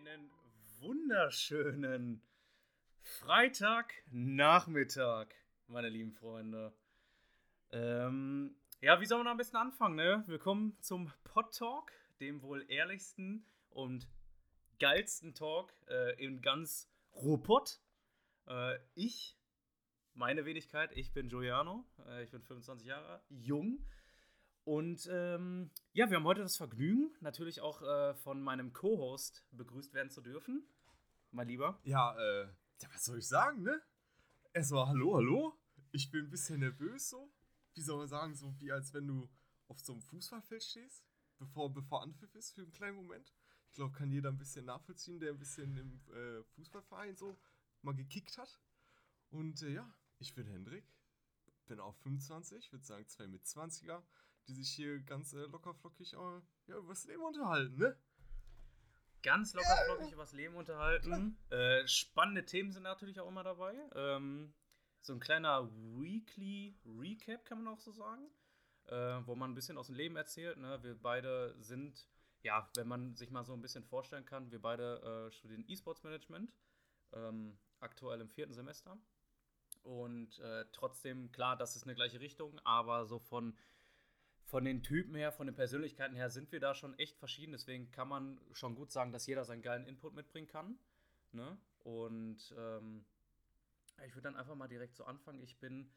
einen wunderschönen Freitagnachmittag, meine lieben Freunde. Ähm, ja, wie soll man am besten anfangen, ne? Willkommen zum Pod Talk, dem wohl ehrlichsten und geilsten Talk äh, in ganz Ruhrpott. Äh, ich, meine Wenigkeit, ich bin Giuliano, äh, ich bin 25 Jahre jung und ähm, ja, wir haben heute das Vergnügen, natürlich auch äh, von meinem Co-Host begrüßt werden zu dürfen. Mein Lieber. Ja, äh, ja, was soll ich sagen, ne? Erstmal hallo, hallo. Ich bin ein bisschen nervös so. Wie soll man sagen, so wie als wenn du auf so einem Fußballfeld stehst, bevor, bevor Anpfiff ist für einen kleinen Moment. Ich glaube, kann jeder ein bisschen nachvollziehen, der ein bisschen im äh, Fußballverein so mal gekickt hat. Und äh, ja, ich bin Hendrik, bin auch 25, würde sagen zwei mit 20er die sich hier ganz äh, lockerflockig äh, ja, über das Leben unterhalten, ne? Ganz lockerflockig über das Leben unterhalten. Äh, spannende Themen sind natürlich auch immer dabei. Ähm, so ein kleiner Weekly Recap, kann man auch so sagen. Äh, wo man ein bisschen aus dem Leben erzählt. Ne? Wir beide sind, ja, wenn man sich mal so ein bisschen vorstellen kann, wir beide äh, studieren E-Sports Management. Ähm, aktuell im vierten Semester. Und äh, trotzdem, klar, das ist eine gleiche Richtung, aber so von von den Typen her, von den Persönlichkeiten her sind wir da schon echt verschieden. Deswegen kann man schon gut sagen, dass jeder seinen geilen Input mitbringen kann. Ne? Und ähm, ich würde dann einfach mal direkt so anfangen. Ich bin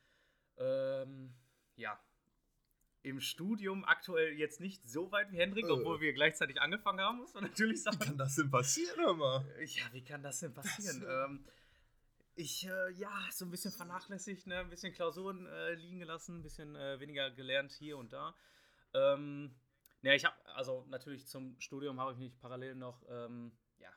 ähm, ja im Studium aktuell jetzt nicht so weit wie Hendrik, äh. obwohl wir gleichzeitig angefangen haben, muss man natürlich sagen. Wie kann das denn passieren, immer? Ja, wie kann das denn passieren? Das, ähm, ich, äh, ja, so ein bisschen vernachlässigt, ne? ein bisschen Klausuren äh, liegen gelassen, ein bisschen äh, weniger gelernt hier und da. Ähm, ja, ich habe, also natürlich zum Studium habe ich mich parallel noch ähm, ja,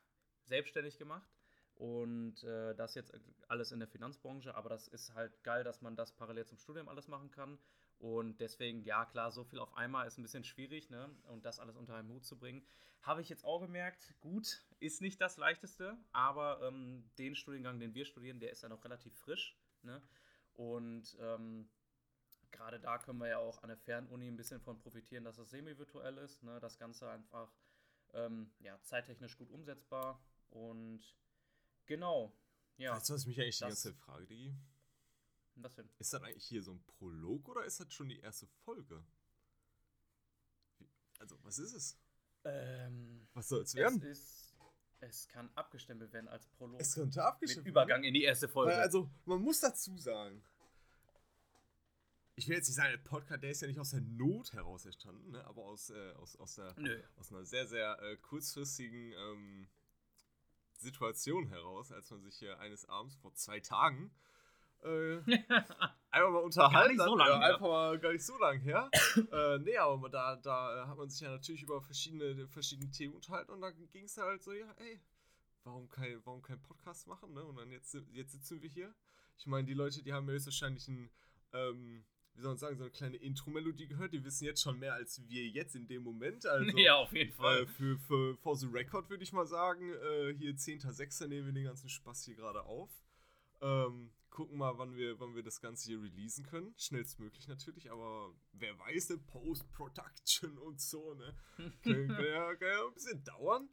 selbstständig gemacht. Und äh, das jetzt alles in der Finanzbranche, aber das ist halt geil, dass man das parallel zum Studium alles machen kann. Und deswegen, ja klar, so viel auf einmal ist ein bisschen schwierig, ne? Und das alles unter einen Hut zu bringen. Habe ich jetzt auch gemerkt, gut, ist nicht das leichteste, aber ähm, den Studiengang, den wir studieren, der ist ja noch relativ frisch, ne? Und ähm, gerade da können wir ja auch an der Fernuni ein bisschen von profitieren, dass es semi-virtuell ist, ne? Das Ganze einfach ähm, ja, zeittechnisch gut umsetzbar und Genau. Ja. Weißt du, was ich mich eigentlich die ganze Zeit frage, Digi? Was denn? Ist das eigentlich hier so ein Prolog oder ist das schon die erste Folge? Also, was ist es? Ähm, was soll es werden? Es, ist, es kann abgestempelt werden als Prolog. Es könnte abgestempelt werden. Übergang in die erste Folge. Weil, also, man muss dazu sagen, ich will jetzt nicht sagen, der Podcast, der ist ja nicht aus der Not heraus entstanden, ne? aber aus, äh, aus, aus, der, aus einer sehr, sehr äh, kurzfristigen ähm, Situation heraus, als man sich hier eines Abends vor zwei Tagen äh, einfach mal unterhalten gar so lange ja, einfach mal gar nicht so lang her. äh, nee, aber da, da hat man sich ja natürlich über verschiedene, verschiedene Themen unterhalten und dann ging es halt so, ja, ey, warum kein, warum kein Podcast machen, ne? Und dann jetzt, jetzt sitzen wir hier. Ich meine, die Leute, die haben ja höchstwahrscheinlich ein ähm, wie soll man sagen, so eine kleine Intro-Melodie gehört. Die wissen jetzt schon mehr als wir jetzt in dem Moment. Also, ja, auf jeden Fall. Äh, für, für For the Record würde ich mal sagen, äh, hier 10.06. nehmen wir den ganzen Spaß hier gerade auf. Ähm, gucken mal, wann wir, wann wir das Ganze hier releasen können. Schnellstmöglich natürlich, aber wer weiß, in Post-Production und so, ne? kann, kann, ja, kann ja ein bisschen dauern.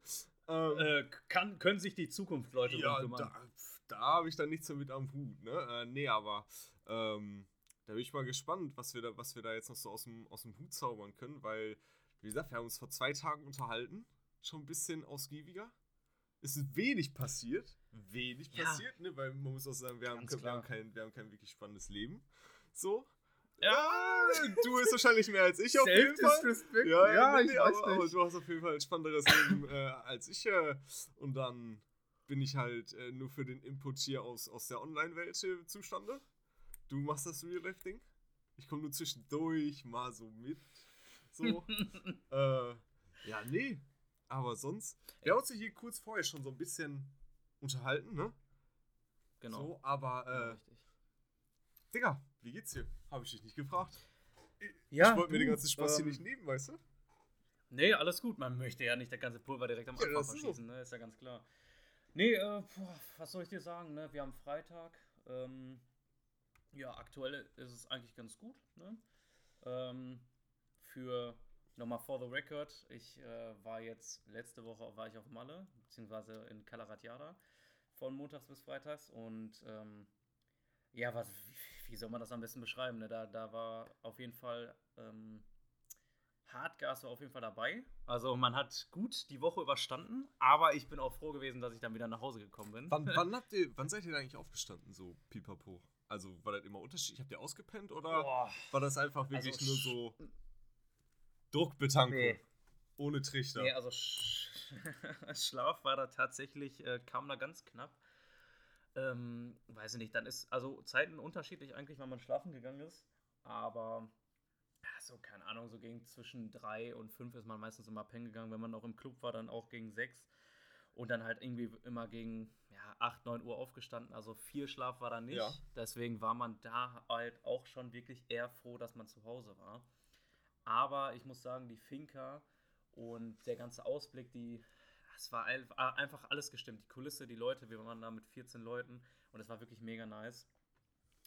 Ähm, äh, kann, können sich die Zukunftsleute ja, kümmern. Da, da habe ich dann nichts so mit am Hut, ne? Äh, nee, aber ähm, da bin ich mal gespannt, was wir da, was wir da jetzt noch so aus dem, aus dem Hut zaubern können, weil, wie gesagt, wir haben uns vor zwei Tagen unterhalten, schon ein bisschen ausgiebiger. Es ist wenig passiert, wenig ja. passiert, ne? weil man muss auch sagen, wir haben, wir, haben kein, wir haben kein wirklich spannendes Leben. So, ja, du bist wahrscheinlich mehr als ich auf jeden Fall. Ja, ja nee, ich weiß aber, aber, du hast auf jeden Fall ein spannenderes Leben äh, als ich. Äh, und dann bin ich halt äh, nur für den Input hier aus, aus der Online-Welt äh, zustande. Du machst das Real-Life-Ding? Ich komme nur zwischendurch mal so mit. So. äh, ja, nee. Aber sonst. Wir haben uns hier kurz vorher schon so ein bisschen unterhalten, ne? Genau. So, aber, äh. richtig. Digga, wie geht's dir? Habe ich dich nicht gefragt. Ja, ich wollte mir den ganzen Spaß ähm, hier nicht nehmen, weißt du? Nee, alles gut. Man möchte ja nicht das ganze Pulver direkt am Anfang ja, verschießen, ne? Ist ja ganz klar. Nee, äh, boah, was soll ich dir sagen, ne? Wir haben Freitag. Ähm, ja, aktuell ist es eigentlich ganz gut. Ne? Ähm, für nochmal for the record, ich äh, war jetzt, letzte Woche war ich auf Malle, beziehungsweise in Kalaratjada von montags bis freitags und ähm, ja, was, wie, wie, soll man das am besten beschreiben? Ne? Da, da war auf jeden Fall ähm, Hardgas war auf jeden Fall dabei. Also man hat gut die Woche überstanden, aber ich bin auch froh gewesen, dass ich dann wieder nach Hause gekommen bin. Wann, wann habt ihr, wann seid ihr eigentlich aufgestanden, so pipapo? Also war das immer unterschiedlich? Habt ihr ausgepennt oder Boah. war das einfach wirklich also, nur so Druckbetankung? Nee. Ohne Trichter? Nee, also Sch Schlaf war da tatsächlich, äh, kam da ganz knapp. Ähm, weiß ich nicht, dann ist, also Zeiten unterschiedlich eigentlich, wann man schlafen gegangen ist, aber so, keine Ahnung, so gegen zwischen drei und fünf ist man meistens immer pennen gegangen. Wenn man noch im Club war, dann auch gegen sechs. Und dann halt irgendwie immer gegen ja, 8, 9 Uhr aufgestanden. Also viel Schlaf war da nicht. Ja. Deswegen war man da halt auch schon wirklich eher froh, dass man zu Hause war. Aber ich muss sagen, die Finca und der ganze Ausblick, die, es war einfach alles gestimmt. Die Kulisse, die Leute, wir waren da mit 14 Leuten und es war wirklich mega nice.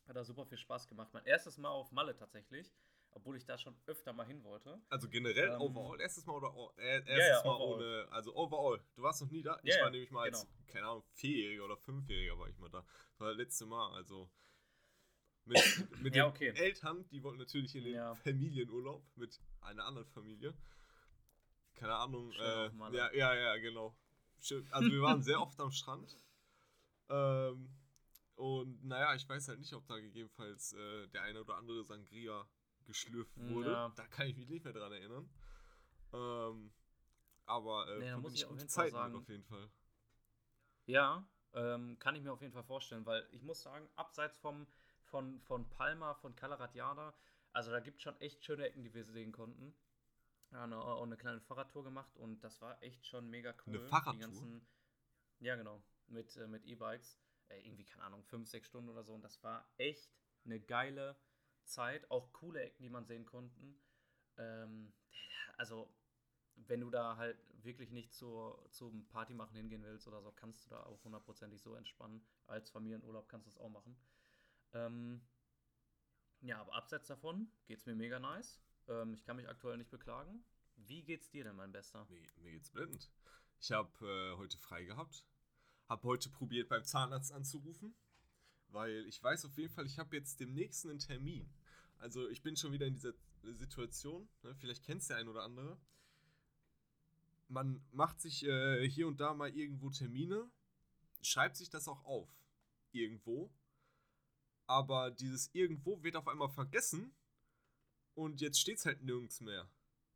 Hat da super viel Spaß gemacht. Mein erstes Mal auf Malle tatsächlich obwohl ich da schon öfter mal hin wollte. Also generell ähm, overall erstes Mal oder äh, erstes ja, Mal overall. ohne, also overall. Du warst noch nie da? Ich war nämlich mal genau. als, keine Ahnung, Vierjähriger oder Fünfjähriger war ich mal da. Das war das letzte Mal, also mit, mit den okay. Eltern, die wollten natürlich in den Familienurlaub mit einer anderen Familie. Keine Ahnung. Äh, ja, ja, ja, genau. Also wir waren sehr oft am Strand. Ähm, und naja, ich weiß halt nicht, ob da gegebenenfalls äh, der eine oder andere Sangria geschlürft wurde. Ja. Da kann ich mich nicht mehr dran erinnern. Ähm, aber äh, nee, da muss ich auf jeden Zeit Fall sagen, auf jeden Fall. Ja, ähm, kann ich mir auf jeden Fall vorstellen, weil ich muss sagen, abseits vom, von, von Palma, von Kalaratjada, also da gibt es schon echt schöne Ecken, die wir sehen konnten. Ja, eine, auch eine kleine Fahrradtour gemacht und das war echt schon mega cool. Eine Fahrradtour? Ganzen, ja, genau, mit, äh, mit E-Bikes. Äh, irgendwie, keine Ahnung, fünf, sechs Stunden oder so und das war echt eine geile Zeit, auch coole Ecken, die man sehen konnten. Ähm, also, wenn du da halt wirklich nicht zur, zum Party machen hingehen willst oder so, kannst du da auch hundertprozentig so entspannen. Als Familienurlaub kannst du es auch machen. Ähm, ja, aber abseits davon geht es mir mega nice. Ähm, ich kann mich aktuell nicht beklagen. Wie geht's dir denn, mein Bester? Mir, mir geht's blendend. Ich habe äh, heute frei gehabt. Habe heute probiert, beim Zahnarzt anzurufen weil ich weiß auf jeden Fall, ich habe jetzt demnächst einen Termin. Also ich bin schon wieder in dieser Situation, ne? vielleicht kennst der ein oder andere. Man macht sich äh, hier und da mal irgendwo Termine, schreibt sich das auch auf, irgendwo. Aber dieses irgendwo wird auf einmal vergessen und jetzt steht es halt nirgends mehr.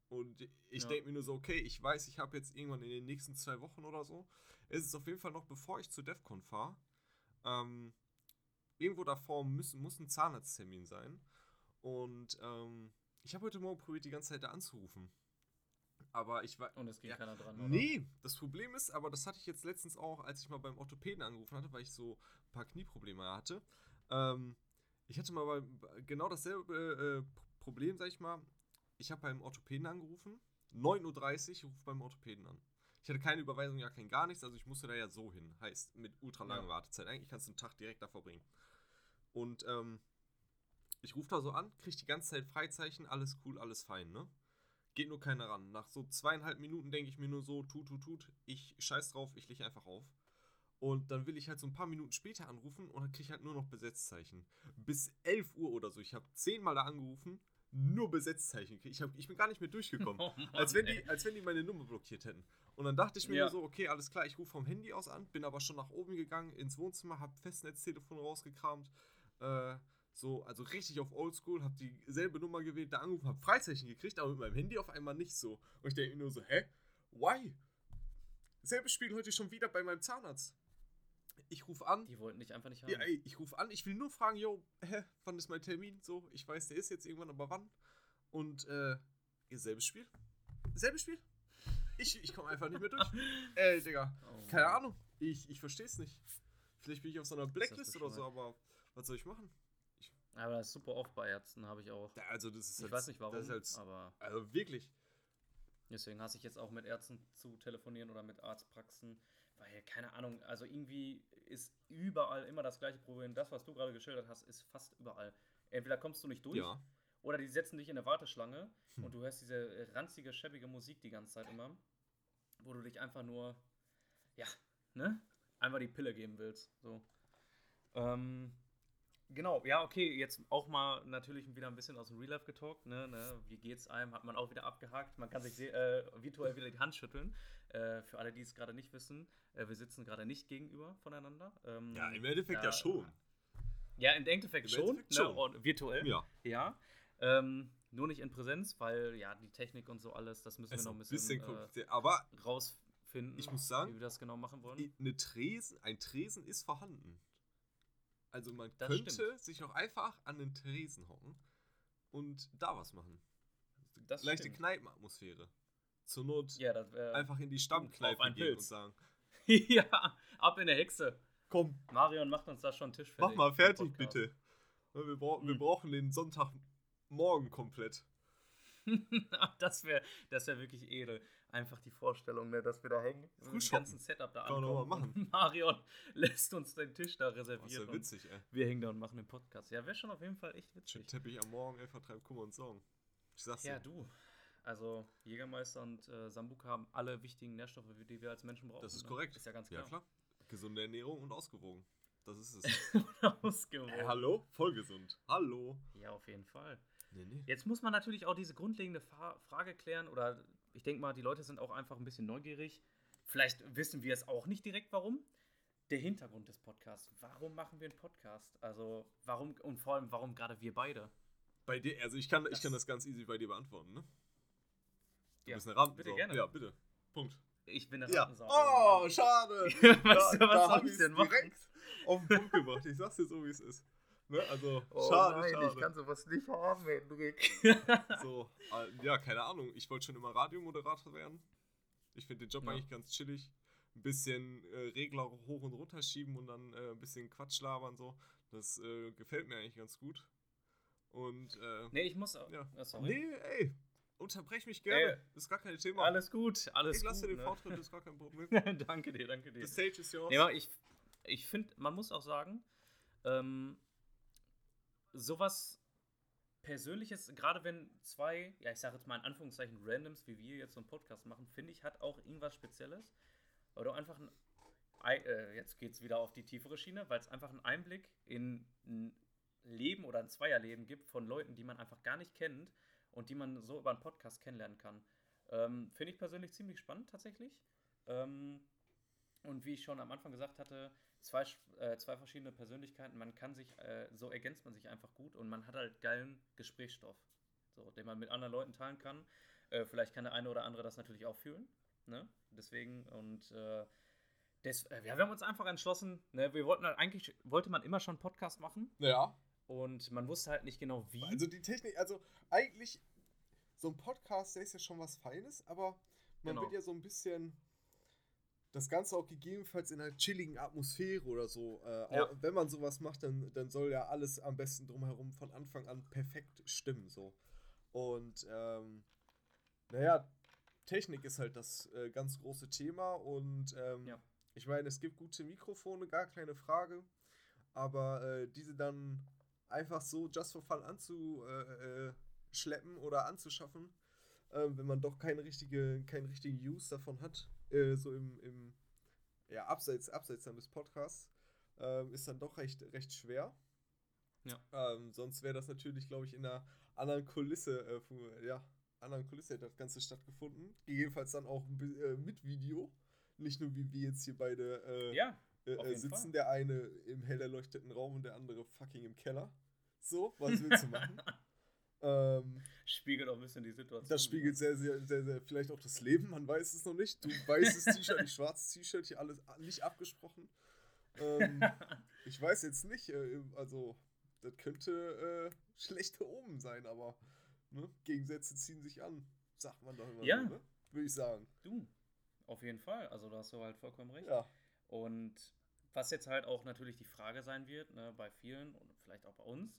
Und ich ja. denke mir nur so, okay, ich weiß, ich habe jetzt irgendwann in den nächsten zwei Wochen oder so, ist es auf jeden Fall noch bevor ich zu DEFCON fahre, ähm, irgendwo davor müssen, muss ein Zahnarzttermin sein. Und ähm, ich habe heute Morgen probiert, die ganze Zeit da anzurufen. Aber ich war. Und es ging ja, keiner dran, oder? Nee, das Problem ist, aber das hatte ich jetzt letztens auch, als ich mal beim Orthopäden angerufen hatte, weil ich so ein paar Knieprobleme hatte. Ähm, ich hatte mal genau dasselbe äh, Problem, sag ich mal. Ich habe beim Orthopäden angerufen. 9.30 Uhr, rufe beim Orthopäden an. Ich hatte keine Überweisung, ja kein gar nichts, also ich musste da ja so hin. Heißt, mit ultra langen ja. Wartezeit. Eigentlich kannst du einen Tag direkt da verbringen. Und ähm, ich rufe da so an, kriege die ganze Zeit Freizeichen, alles cool, alles fein, ne? Geht nur keiner ran. Nach so zweieinhalb Minuten denke ich mir nur so, tut, tut, tut, ich scheiß drauf, ich lege einfach auf. Und dann will ich halt so ein paar Minuten später anrufen und dann kriege ich halt nur noch Besetzzeichen. Bis 11 Uhr oder so. Ich habe zehnmal da angerufen, nur Besetzzeichen. Ich, hab, ich bin gar nicht mehr durchgekommen. Oh Mann, als, wenn die, als wenn die meine Nummer blockiert hätten. Und dann dachte ich mir ja. so, okay, alles klar, ich rufe vom Handy aus an, bin aber schon nach oben gegangen ins Wohnzimmer, habe Festnetztelefon rausgekramt, äh, so, also richtig auf Oldschool, hab dieselbe Nummer gewählt, da angerufen, hab Freizeichen gekriegt, aber mit meinem Handy auf einmal nicht so. Und ich denke mir nur so, hä? Why? Selbes Spiel heute schon wieder bei meinem Zahnarzt. Ich rufe an. Die wollten dich einfach nicht haben. Ja, ey, ich rufe an, ich will nur fragen, yo, hä, wann ist mein Termin? So, ich weiß, der ist jetzt irgendwann, aber wann? Und, äh, selbes Spiel. Selbes Spiel. Ich, ich komme einfach nicht mehr durch. Ey, Digga. Oh, keine Ahnung. Ich, ich verstehe es nicht. Vielleicht bin ich auf so einer Blacklist oder so, aber was soll ich machen? Ich aber das ist super oft bei Ärzten, habe ich auch. Also das ist ich halt, weiß nicht warum, halt, aber also wirklich. Deswegen hasse ich jetzt auch mit Ärzten zu telefonieren oder mit Arztpraxen, weil keine Ahnung, also irgendwie ist überall immer das gleiche Problem. Das, was du gerade geschildert hast, ist fast überall. Entweder kommst du nicht durch ja. Oder die setzen dich in eine Warteschlange hm. und du hörst diese ranzige, schäbige Musik die ganze Zeit immer, wo du dich einfach nur, ja, ne? Einfach die Pille geben willst. So. Ähm, genau, ja, okay, jetzt auch mal natürlich wieder ein bisschen aus dem Real Life getalkt, ne, ne, wie geht's einem, hat man auch wieder abgehakt, man kann sich äh, virtuell wieder die Hand schütteln. Äh, für alle, die es gerade nicht wissen, äh, wir sitzen gerade nicht gegenüber voneinander. Ähm, ja, im Endeffekt ja, schon. Ja, im Endeffekt, Im schon, Endeffekt ne, schon. Ne, virtuell. Ja. Ja. Ähm, nur nicht in Präsenz, weil ja die Technik und so alles, das müssen es wir noch ein bisschen, bisschen äh, aber rausfinden, ich muss sagen, wie wir das genau machen wollen. Eine Tresen, ein Tresen ist vorhanden. Also man das könnte stimmt. sich auch einfach an den Tresen hocken und da was machen. Das Leichte stimmt. Kneipenatmosphäre. Zur Not ja, einfach in die Stammkneipe gehen und sagen. ja, ab in der Hexe. Komm. Marion macht uns da schon einen Tisch fertig. Mach mal fertig, bitte. Wir, bra mhm. wir brauchen den Sonntagmorgen komplett. das wäre das wär wirklich edel. Einfach die Vorstellung, ne, dass wir da hängen. Frühschoppen. ganzen Setup da. Kann man machen. Marion lässt uns den Tisch da reservieren. Das ist ja witzig, ey. Wir hängen da und machen den Podcast. Ja, wäre schon auf jeden Fall echt witzig. Schön Teppich am Morgen, ey, vertreibt Kummer und Sorgen. Ich sag's dir. Ja, du. Also Jägermeister und äh, Sambuka haben alle wichtigen Nährstoffe, die wir als Menschen brauchen. Das ist ne? korrekt. Ist ja ganz klar. Ja, klar. Gesunde Ernährung und ausgewogen. Das ist es. ausgewogen. Äh, hallo? Voll gesund. Hallo. Ja, auf jeden Fall. Nee, nee. Jetzt muss man natürlich auch diese grundlegende Fa Frage klären oder ich denke mal, die Leute sind auch einfach ein bisschen neugierig. Vielleicht wissen wir es auch nicht direkt, warum. Der Hintergrund des Podcasts. Warum machen wir einen Podcast? Also, warum und vor allem, warum gerade wir beide? Bei dir, also ich kann, das ich kann das ganz easy bei dir beantworten, ne? Du ja, bist eine Rampensau. Bitte gerne. Ja, bitte. Punkt. Ich bin Rampensau. Ja. Oh, schade. weißt du, was soll ich denn machen? direkt auf den Punkt gebracht. Ich sag's dir so, wie es ist. Ne? Also, oh schade, nein, schade. ich kann sowas nicht haben, Hendrik. so, äh, ja, keine Ahnung. Ich wollte schon immer Radiomoderator werden. Ich finde den Job ja. eigentlich ganz chillig. Ein bisschen äh, Regler hoch und runter schieben und dann äh, ein bisschen Quatsch labern so. Das äh, gefällt mir eigentlich ganz gut. Und, äh, Nee, ich muss auch. Ja. sorry. Nee, ey, unterbrech mich gerne. Ey, ist gar kein Thema. Alles gut, alles ich gut. Ich lasse dir den ne? Vortritt, ist gar kein Problem. danke dir, danke dir. The stage is yours. Nee, ich ich finde, man muss auch sagen, ähm, sowas Persönliches, gerade wenn zwei, ja, ich sage jetzt mal in Anführungszeichen Randoms, wie wir jetzt so einen Podcast machen, finde ich, hat auch irgendwas Spezielles. Weil du einfach ein, äh, jetzt geht es wieder auf die tiefere Schiene, weil es einfach einen Einblick in ein Leben oder ein Zweierleben gibt von Leuten, die man einfach gar nicht kennt und die man so über einen Podcast kennenlernen kann. Ähm, finde ich persönlich ziemlich spannend tatsächlich. Ähm, und wie ich schon am Anfang gesagt hatte, zwei, äh, zwei verschiedene Persönlichkeiten, man kann sich, äh, so ergänzt man sich einfach gut und man hat halt geilen Gesprächsstoff, so, den man mit anderen Leuten teilen kann. Äh, vielleicht kann der eine oder andere das natürlich auch fühlen, ne? Deswegen und äh, des, äh, wir haben uns einfach entschlossen, ne? wir wollten halt eigentlich, wollte man immer schon einen Podcast machen. Ja. Und man wusste halt nicht genau wie. Also die Technik, also eigentlich, so ein Podcast, der ist ja schon was Feines, aber man genau. wird ja so ein bisschen das Ganze auch gegebenenfalls in einer chilligen Atmosphäre oder so. Äh, ja. wenn man sowas macht, dann, dann soll ja alles am besten drumherum von Anfang an perfekt stimmen. So. Und ähm, naja, Technik ist halt das äh, ganz große Thema und ähm, ja. ich meine, es gibt gute Mikrofone, gar keine Frage, aber äh, diese dann einfach so just for fun anzuschleppen äh, oder anzuschaffen, ähm, wenn man doch keine richtige, keinen richtigen Use davon hat, äh, so im, im ja, abseits, abseits dann des Podcasts, ähm, ist dann doch recht, recht schwer. Ja. Ähm, sonst wäre das natürlich, glaube ich, in einer anderen Kulisse, äh, ja, anderen Kulisse hätte das Ganze stattgefunden. Gegebenenfalls dann auch äh, mit Video. Nicht nur wie wir jetzt hier beide äh, ja, äh, äh, sitzen, Fall. der eine im hell erleuchteten Raum und der andere fucking im Keller. So, was willst du machen? Ähm, spiegelt auch ein bisschen die Situation. Das spiegelt sehr, sehr, sehr, sehr, vielleicht auch das Leben, man weiß es noch nicht. Du weißes T-Shirt, ich schwarzes T-Shirt, hier alles nicht abgesprochen. Ähm, ich weiß jetzt nicht, äh, also das könnte äh, schlechte Omen sein, aber ne, Gegensätze ziehen sich an, sagt man doch immer ja. so, ne? Würde ich sagen. Du, auf jeden Fall, also da hast du halt vollkommen recht. Ja. Und was jetzt halt auch natürlich die Frage sein wird, ne, bei vielen und vielleicht auch bei uns,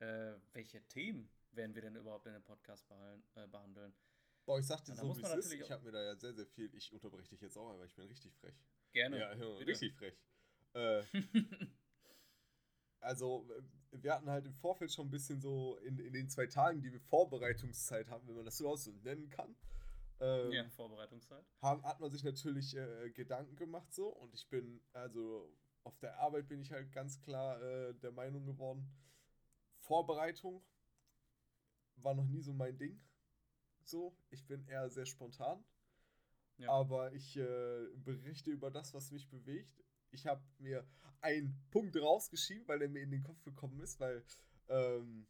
äh, welche Themen werden wir denn überhaupt in dem Podcast äh, behandeln? Boah, ich sag dir so, wie es ist. Ich habe mir da ja sehr, sehr viel. Ich unterbreche dich jetzt auch, aber ich bin richtig frech. Gerne. Ja, ja richtig frech. Äh, also wir hatten halt im Vorfeld schon ein bisschen so in, in den zwei Tagen, die wir Vorbereitungszeit haben, wenn man das so nennen kann. Ähm, ja, Vorbereitungszeit. Haben, hat man sich natürlich äh, Gedanken gemacht so und ich bin, also auf der Arbeit bin ich halt ganz klar äh, der Meinung geworden, Vorbereitung war noch nie so mein Ding. So, ich bin eher sehr spontan. Ja. Aber ich äh, berichte über das, was mich bewegt. Ich habe mir einen Punkt rausgeschrieben, weil er mir in den Kopf gekommen ist, weil ähm,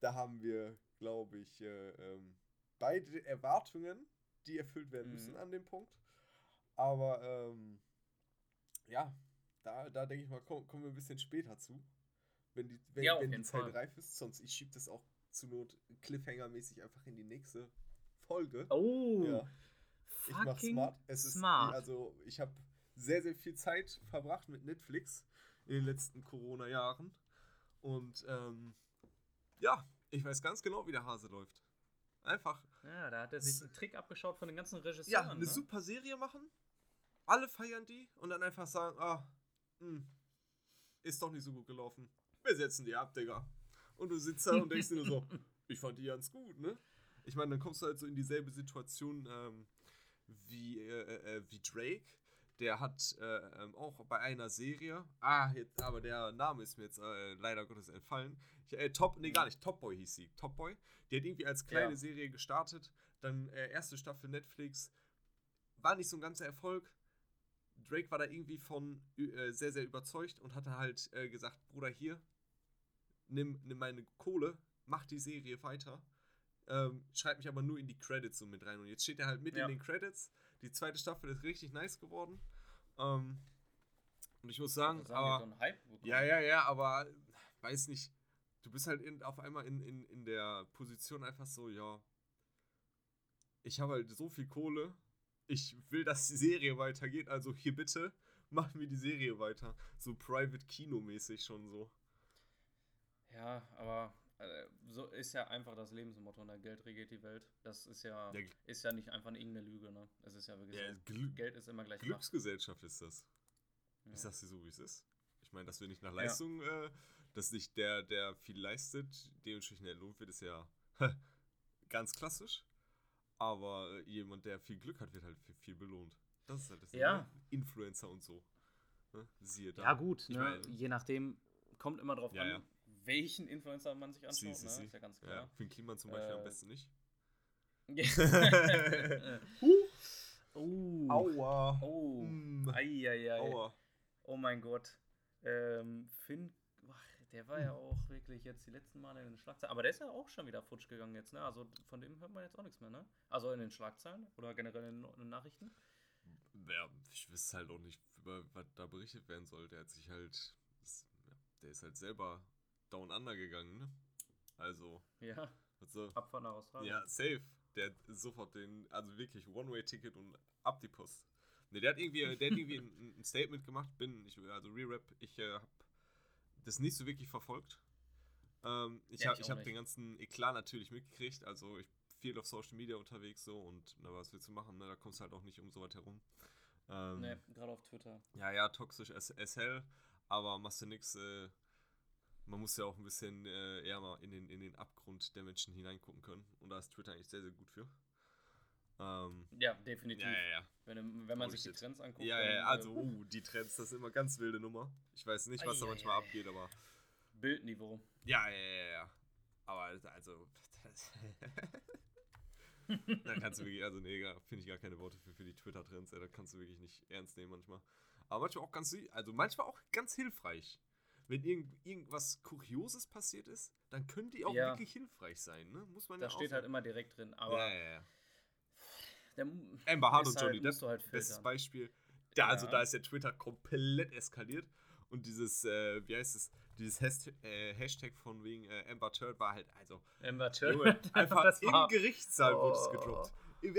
da haben wir, glaube ich, äh, ähm, beide Erwartungen, die erfüllt werden müssen mhm. an dem Punkt. Aber ähm, ja, da, da denke ich mal, komm, kommen wir ein bisschen später zu. Wenn die, wenn, ja, wenn die Zeit Fall. reif ist. Sonst ich schiebe das auch zur Not Cliffhanger-mäßig einfach in die nächste Folge. Oh! Ja. Ich mach smart. Es ist, smart. Also, ich habe sehr, sehr viel Zeit verbracht mit Netflix in den letzten Corona-Jahren. Und ähm, ja, ich weiß ganz genau, wie der Hase läuft. Einfach. Ja, da hat er sich einen Trick abgeschaut von den ganzen Regisseuren. Ja, eine ne? super Serie machen. Alle feiern die und dann einfach sagen, ah, mh, hm, ist doch nicht so gut gelaufen. Wir setzen die ab, Digga. Und du sitzt da und denkst dir nur so, ich fand die ganz gut, ne? Ich meine, dann kommst du halt so in dieselbe Situation ähm, wie, äh, äh, wie Drake. Der hat äh, ähm, auch bei einer Serie, ah, jetzt, aber der Name ist mir jetzt äh, leider Gottes entfallen. Ich, äh, Top, nee, gar nicht, Top Boy hieß sie. Top Boy. Die hat irgendwie als kleine ja. Serie gestartet. Dann äh, erste Staffel Netflix. War nicht so ein ganzer Erfolg. Drake war da irgendwie von äh, sehr, sehr überzeugt und hatte halt äh, gesagt, Bruder, hier, nimm, nimm meine Kohle, mach die Serie weiter. Ähm, schreib mich aber nur in die Credits so mit rein. Und jetzt steht er halt mit ja. in den Credits. Die zweite Staffel ist richtig nice geworden. Ähm, und ich muss sagen, sagen aber, so ja, ja, ja, aber weiß nicht, du bist halt in, auf einmal in, in, in der Position einfach so, ja, ich habe halt so viel Kohle, ich will, dass die Serie weitergeht, also hier bitte, mach mir die Serie weiter. So Private Kino-mäßig schon so. Ja, aber äh, so ist ja einfach das Lebensmotto, ne? Geld regiert die Welt. Das ist ja, ja ist ja nicht einfach irgendeine Lüge, ne? Es ist ja wirklich ja, so, Geld ist immer gleich Glücksgesellschaft Macht. ist das. Ja. Ich sag's dir so, wie es ist. Ich meine, dass wir nicht nach Leistung, äh, dass nicht der, der viel leistet, dementsprechend entlohnt wird, ist ja ganz klassisch. Aber jemand, der viel Glück hat, wird halt viel belohnt. Das ist halt das ja. Ne? Influencer und so. Ne? Siehe da. Ja, gut, ne? Meine, je nachdem, kommt immer drauf ja, an, ja. welchen Influencer man sich anschaut. Sie, sie, ne? sie. Ist ja ganz klar. Ja, Finn Kliman zum Beispiel äh, am besten nicht. uh. uh. Aua. Oh. Mm. Eieiei. Aua. Oh mein Gott. Ähm, Finn der war ja auch wirklich jetzt die letzten Male in den Schlagzeilen. Aber der ist ja auch schon wieder futsch gegangen jetzt, ne? Also von dem hört man jetzt auch nichts mehr, ne? Also in den Schlagzeilen oder generell in den Nachrichten. Ja, ich wüsste halt auch nicht, über was da berichtet werden soll. Der hat sich halt. Der ist halt selber down under gegangen, ne? Also. Ja. Also, Abfahren nach Australien. Ja, safe. Der hat sofort den, also wirklich One-Way-Ticket und ab die Post. Ne, der hat irgendwie, der hat irgendwie ein, ein, Statement gemacht, bin, ich, also Re-Rap, ich äh, hab das nicht so wirklich verfolgt. Ähm, ich ja, habe hab den ganzen Eklat natürlich mitgekriegt. Also ich bin viel auf Social Media unterwegs so und na, was willst du machen? Ne? Da kommst du halt auch nicht um so weit herum. Ähm, ne, gerade auf Twitter. Ja, ja, toxisch as, as hell, aber machst du nix. Äh, man muss ja auch ein bisschen äh, eher mal in den, in den Abgrund der Menschen hineingucken können. Und da ist Twitter eigentlich sehr, sehr gut für. Ähm, ja, definitiv. Ja, ja, ja. Wenn, wenn man sich die Trends anguckt. Ja, ja, also, äh, uh, die Trends, das ist immer ganz wilde Nummer. Ich weiß nicht, was da manchmal abgeht, aber. Bildniveau. Ja, ja, ja, ja. Aber also. da kannst du wirklich, also nee, finde ich gar keine Worte für, für die Twitter-Trends, da kannst du wirklich nicht ernst nehmen manchmal. Aber manchmal auch ganz, also manchmal auch ganz hilfreich. Wenn irgend, irgendwas Kurioses passiert ist, dann können die auch ja. wirklich hilfreich sein, ne? Muss man da ja steht halt immer direkt drin, aber. Ja, ja, ja Amber Hart und Johnny halt, Depp, halt bestes Beispiel. Da, also da ist der Twitter komplett eskaliert. Und dieses, äh, wie heißt es, dieses Hashtag, äh, Hashtag von wegen äh, Amber Turd war halt, also Amber Turd. einfach im Gerichtssaal oh. wurde es gedroppt.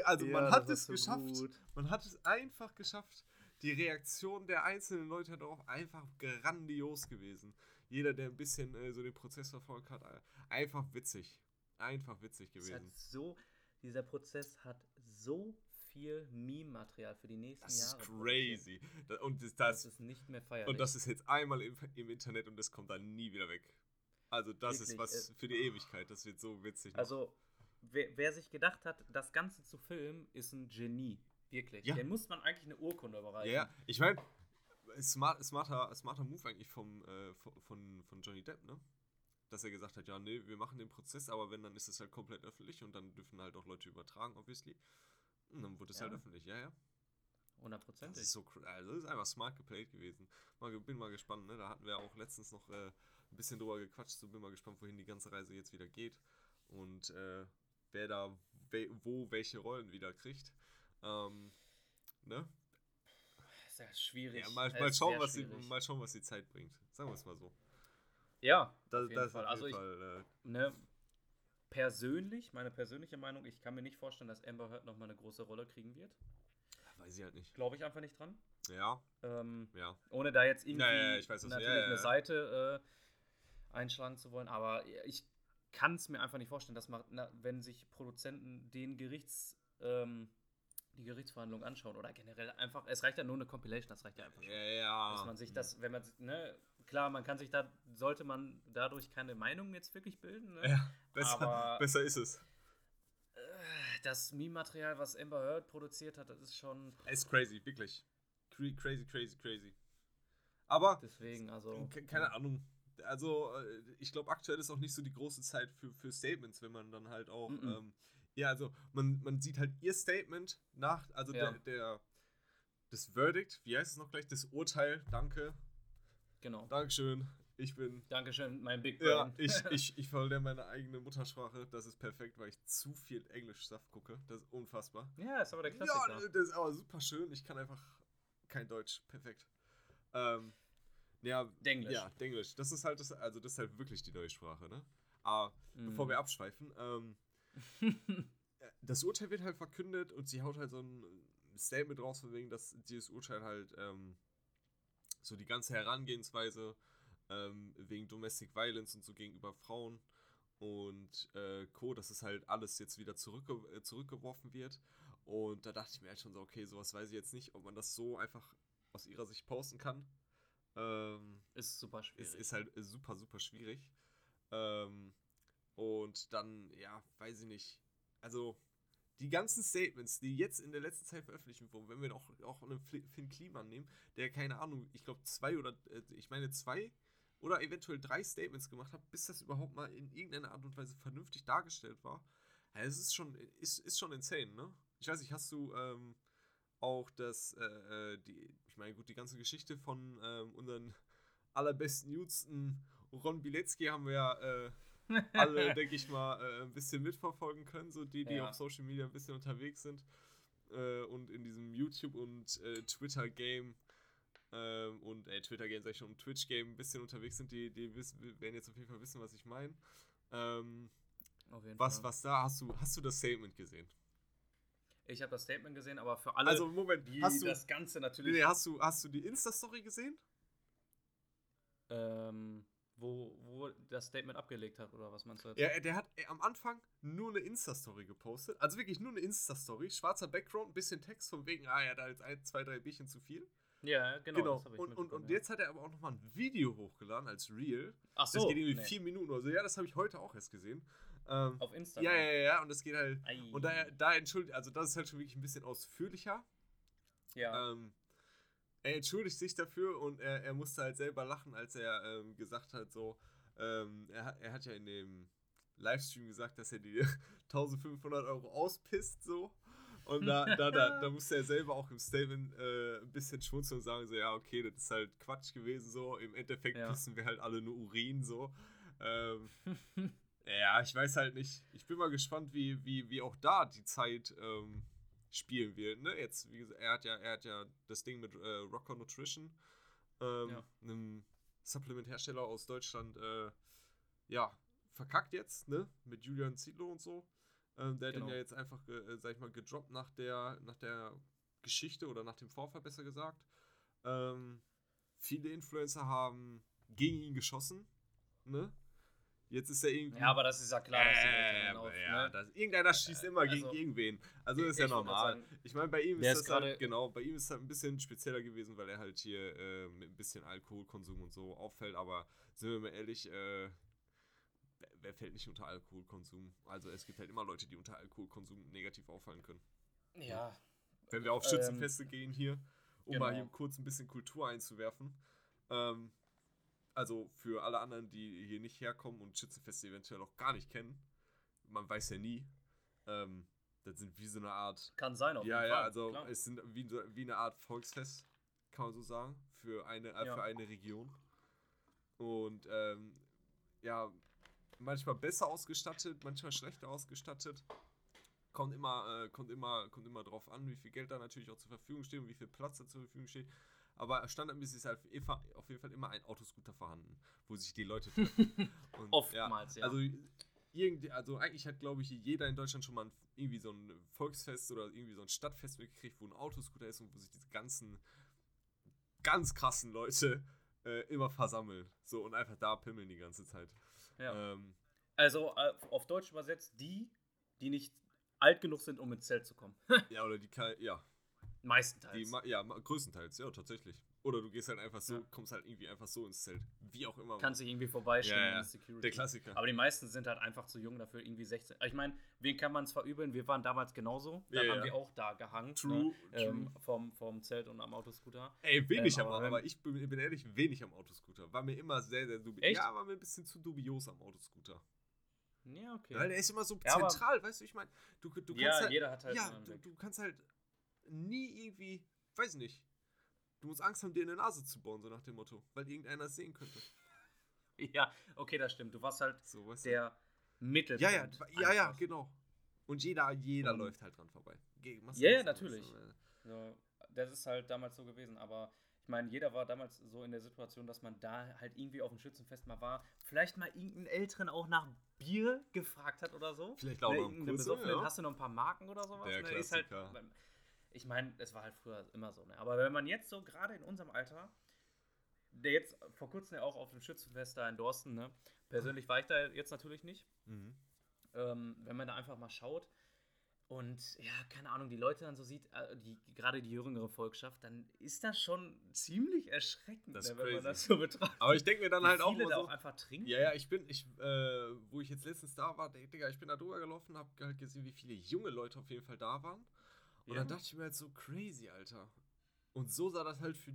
Also ja, man hat es so geschafft, gut. man hat es einfach geschafft. Die Reaktion der einzelnen Leute darauf einfach grandios gewesen. Jeder, der ein bisschen äh, so den Prozess verfolgt hat, äh, einfach witzig. Einfach witzig gewesen. so, dieser Prozess hat so viel Meme-Material für die nächsten das Jahre. Das ist crazy. Und das, das, ist nicht mehr feierlich. Und das ist jetzt einmal im, im Internet und das kommt dann nie wieder weg. Also das Wirklich, ist was äh, für die Ewigkeit. Das wird so witzig. Also wer, wer, sich gedacht hat, das Ganze zu filmen, ist ein Genie. Wirklich. Ja. Den muss man eigentlich eine Urkunde überreichen. Ja, ich meine, smart, smarter, smarter Move eigentlich vom, äh, von, von Johnny Depp, ne? Dass er gesagt hat, ja, nee, wir machen den Prozess, aber wenn, dann ist es halt komplett öffentlich und dann dürfen halt auch Leute übertragen, obviously. Und dann wurde es halt ja. halt öffentlich, ja, ja. Hundertprozentig. Das ist so also das ist einfach smart geplayt gewesen. Mal, bin mal gespannt, ne? Da hatten wir auch letztens noch äh, ein bisschen drüber gequatscht, so bin mal gespannt, wohin die ganze Reise jetzt wieder geht. Und äh, wer da we wo welche Rollen wieder kriegt. Ähm, ne? Sehr schwierig. Ja, mal, mal, schauen, was die, mal schauen, was die Zeit bringt. Sagen wir es mal so. Ja, das, das Fall. Also ich, Fall, äh, ne, persönlich, meine persönliche Meinung, ich kann mir nicht vorstellen, dass Amber Heard nochmal eine große Rolle kriegen wird. Weiß ich halt nicht. Glaube ich einfach nicht dran. Ja. Ähm, ja. Ohne da jetzt irgendwie ja, ja, weiß, natürlich ja, eine Seite äh, einschlagen zu wollen, aber ich kann es mir einfach nicht vorstellen, dass man, na, wenn sich Produzenten den Gerichts, ähm, die Gerichtsverhandlung anschauen oder generell einfach, es reicht ja nur eine Compilation, das reicht ja einfach schon. Ja, ja. Dass man sich das, wenn man, ne, klar, man kann sich da, sollte man dadurch keine Meinung jetzt wirklich bilden, ne? Ja, besser, aber, besser ist es. Äh, das Meme-Material, was Amber Heard produziert hat, das ist schon. Es ist crazy, wirklich. Crazy, crazy, crazy. Aber. Deswegen, also. Keine Ahnung also äh, ich glaube, aktuell ist auch nicht so die große Zeit für, für Statements, wenn man dann halt auch, mm -mm. Ähm, ja, also man, man sieht halt ihr Statement nach, also ja. der, der, das Verdict, wie heißt es noch gleich, das Urteil, danke. Genau. Dankeschön, ich bin. Dankeschön, mein Big Brain. Ja, ich, ich, ich verliere meine eigene Muttersprache, das ist perfekt, weil ich zu viel Englisch-Saft gucke, das ist unfassbar. Ja, ist aber der Klassiker. Ja, das ist aber super schön, ich kann einfach kein Deutsch, perfekt. Ähm, ja, Denglisch. Ja, Denglisch. Das ist halt das, also das ist halt wirklich die neue Sprache, ne? Aber mm. bevor wir abschweifen, ähm, das Urteil wird halt verkündet und sie haut halt so ein Statement raus, von wegen, dass dieses Urteil halt ähm, so die ganze Herangehensweise ähm, wegen Domestic Violence und so gegenüber Frauen und äh, Co., dass es halt alles jetzt wieder zurückge äh, zurückgeworfen wird. Und da dachte ich mir halt schon so, okay, sowas weiß ich jetzt nicht, ob man das so einfach aus ihrer Sicht posten kann. Ähm, ist super schwierig. Ist, ist halt super, super schwierig. Ähm, und dann, ja, weiß ich nicht. Also, die ganzen Statements, die jetzt in der letzten Zeit veröffentlicht wurden, wenn wir auch, auch einen Finn Kliman nehmen, der, keine Ahnung, ich glaube zwei oder, äh, ich meine zwei oder eventuell drei Statements gemacht hat, bis das überhaupt mal in irgendeiner Art und Weise vernünftig dargestellt war. Es ist schon, ist, ist schon insane, ne? Ich weiß nicht, hast du ähm, auch das, äh, äh, die, ich meine, gut, die ganze Geschichte von ähm, unseren allerbesten Judsten Ron Bilecki haben wir ja äh, alle, denke ich mal, äh, ein bisschen mitverfolgen können, so die, die ja. auf Social Media ein bisschen unterwegs sind äh, und in diesem YouTube- und äh, Twitter-Game ähm, und äh, Twitter-Game, sag ich schon, Twitch-Game ein bisschen unterwegs sind, die, die wissen, werden jetzt auf jeden Fall wissen, was ich meine. Ähm, was, Fall. was da, hast du, hast du das Statement gesehen? Ich habe das Statement gesehen, aber für alle, also, Moment, die hast du, das Ganze natürlich. Nee, hast du, hast du die Insta-Story gesehen? Ähm, wo, wo das Statement abgelegt hat, oder was meinst du jetzt? Ja, der hat am Anfang nur eine Insta-Story gepostet. Also wirklich nur eine Insta-Story. Schwarzer Background, ein bisschen Text von wegen, ah, er hat da jetzt ein, zwei, drei Bierchen zu viel. Ja, genau. genau. und, und, und jetzt hat er aber auch nochmal ein Video hochgeladen als Real. Ach so. Das geht irgendwie nee. vier Minuten oder so. Ja, das habe ich heute auch erst gesehen. Ähm, Auf Instagram. Ja, ja, ja, und es geht halt. Ei. Und da, da entschuldigt, also das ist halt schon wirklich ein bisschen ausführlicher. Ja. Ähm, er entschuldigt sich dafür und er, er musste halt selber lachen, als er ähm, gesagt hat, so, ähm, er, er hat ja in dem Livestream gesagt, dass er die 1500 Euro auspisst, so. Und da, da, da, da musste er selber auch im Statement äh, ein bisschen schmunzeln und sagen, so, ja, okay, das ist halt Quatsch gewesen, so. Im Endeffekt ja. pissen wir halt alle nur Urin, so. Ähm, Ja, ich weiß halt nicht. Ich bin mal gespannt, wie, wie, wie auch da die Zeit ähm, spielen wird. Ne? Jetzt, wie gesagt, er hat ja, er hat ja das Ding mit äh, Rocker Nutrition, ähm, ja. einem Supplementhersteller aus Deutschland, äh, ja, verkackt jetzt, ne? Mit Julian Zietlow und so. Ähm, der genau. hat den ja jetzt einfach, äh, sag ich mal, gedroppt nach der, nach der Geschichte oder nach dem Vorfall, besser gesagt. Ähm, viele Influencer haben gegen ihn geschossen, ne? Jetzt ist er irgendwie. Ja, aber das ist ja klar, dann auf, ja, ne? das, irgendeiner schießt immer also, gegen irgendwen. Also ist ja normal. Sagen, ich meine, bei ihm ist das halt, genau, bei ihm ist es halt ein bisschen spezieller gewesen, weil er halt hier äh, mit ein bisschen Alkoholkonsum und so auffällt, aber sind wir mal ehrlich, äh, wer fällt nicht unter Alkoholkonsum? Also es gibt halt immer Leute, die unter Alkoholkonsum negativ auffallen können. Ja. Wenn wir auf Schützenfeste ähm, gehen hier, um genau. mal hier kurz ein bisschen Kultur einzuwerfen. Ähm, also für alle anderen, die hier nicht herkommen und Schützenfeste eventuell auch gar nicht kennen, man weiß ja nie. Ähm, das sind wie so eine Art. Kann sein, auf ja, jeden ja, Fall. Ja, also Klar. es sind wie, wie eine Art Volksfest, kann man so sagen, für eine, äh, ja. für eine Region. Und ähm, ja, manchmal besser ausgestattet, manchmal schlechter ausgestattet. Kommt immer, äh, kommt immer, kommt immer drauf an, wie viel Geld da natürlich auch zur Verfügung steht und wie viel Platz da zur Verfügung steht. Aber standardmäßig ist halt auf jeden Fall immer ein Autoscooter vorhanden, wo sich die Leute treffen. Und, Oftmals, ja. ja. Also, irgendwie, also eigentlich hat, glaube ich, jeder in Deutschland schon mal irgendwie so ein Volksfest oder irgendwie so ein Stadtfest mitgekriegt, wo ein Autoscooter ist und wo sich diese ganzen ganz krassen Leute äh, immer versammeln. So und einfach da pimmeln die ganze Zeit. Ja. Ähm, also äh, auf Deutsch übersetzt, die, die nicht alt genug sind, um ins Zelt zu kommen. ja, oder die, ja, Meistenteils. Die, ja, größtenteils, ja, tatsächlich. Oder du gehst halt einfach so, ja. kommst halt irgendwie einfach so ins Zelt. Wie auch immer. Kannst dich irgendwie vorbeischieben ja, ja. Security. Der Klassiker. Aber die meisten sind halt einfach zu jung dafür, irgendwie 16. Ich meine, wen kann man es verübeln? Wir waren damals genauso. Dann ja, haben wir auch da gehangen. True, ne? true. Ähm, vom, vom Zelt und am Autoscooter. Ey, wenig ähm, aber, am, aber ich bin, bin, ehrlich, wenig am Autoscooter. War mir immer sehr, sehr dubios. Ja, war mir ein bisschen zu dubios am Autoscooter. Ja, okay. Weil der ist immer so zentral, weißt du, ich meine, du, du kannst ja, halt, jeder hat halt ja, du, du kannst halt nie irgendwie, weiß nicht, du musst Angst haben, dir in der Nase zu bohren, so nach dem Motto, weil irgendeiner es sehen könnte. Ja, okay, das stimmt. Du warst halt so, weißt du? der Mittelpunkt. Ja, ja, ja, ja, genau. Und jeder, jeder um, läuft halt dran vorbei. Ja, ja, natürlich. So, das ist halt damals so gewesen, aber ich meine, jeder war damals so in der Situation, dass man da halt irgendwie auf dem Schützenfest mal war, vielleicht mal irgendeinen Älteren auch nach Bier gefragt hat oder so. Vielleicht auch ne, noch einen Besoffenen, ja. hast du noch ein paar Marken oder sowas? Der ne? Klassiker. Ist halt, ich meine, es war halt früher immer so, ne? Aber wenn man jetzt so, gerade in unserem Alter, der jetzt vor kurzem ja auch auf dem Schützenfest da in Dorsten, ne? Persönlich war ich da jetzt natürlich nicht. Mhm. Ähm, wenn man da einfach mal schaut und ja, keine Ahnung, die Leute dann so sieht, äh, die, gerade die jüngere Volkschaft, dann ist das schon ziemlich erschreckend, ne, wenn crazy. man das so betrachtet. Aber ich denke mir dann halt auch, viele da so, auch einfach trinken. Ja, ja, ich bin, ich, äh, wo ich jetzt letztens da war, Digga, ich bin da drüber gelaufen, hab halt gesehen, wie viele junge Leute auf jeden Fall da waren. Und ja. dann dachte ich mir halt so crazy, Alter. Und so sah das halt für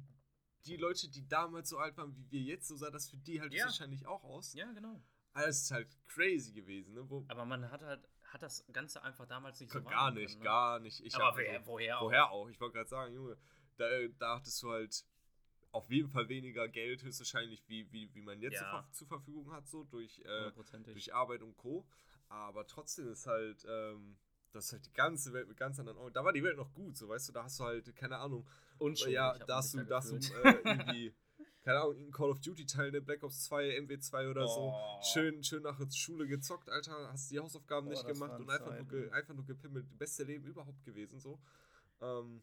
die Leute, die damals so alt waren wie wir jetzt, so sah das für die halt ja. wahrscheinlich auch aus. Ja, genau. Alles ist halt crazy gewesen, ne? Wo Aber man hat halt hat das Ganze einfach damals nicht so Gar nicht, können, ne? gar nicht. Ich Aber wer, woher, woher auch? auch? Ich wollte gerade sagen, Junge, da, da hattest du halt auf jeden Fall weniger Geld, höchstwahrscheinlich, wie, wie, wie man jetzt ja. zur, Verfügung hat, so durch, äh, durch Arbeit und Co. Aber trotzdem ist halt, ähm, das ist halt die ganze Welt mit ganz anderen Augen. Da war die Welt noch gut, so weißt du, da hast du halt, keine Ahnung. Und schon, ja, da hast du, da hast du äh, irgendwie, keine Ahnung, ein Call of Duty-Teil, eine Black Ops 2, MW2 oder oh. so. Schön, schön nach der Schule gezockt, Alter, hast die Hausaufgaben oh, nicht gemacht und einfach nur, ge, einfach nur gepimmelt. Beste Leben überhaupt gewesen, so. Ähm,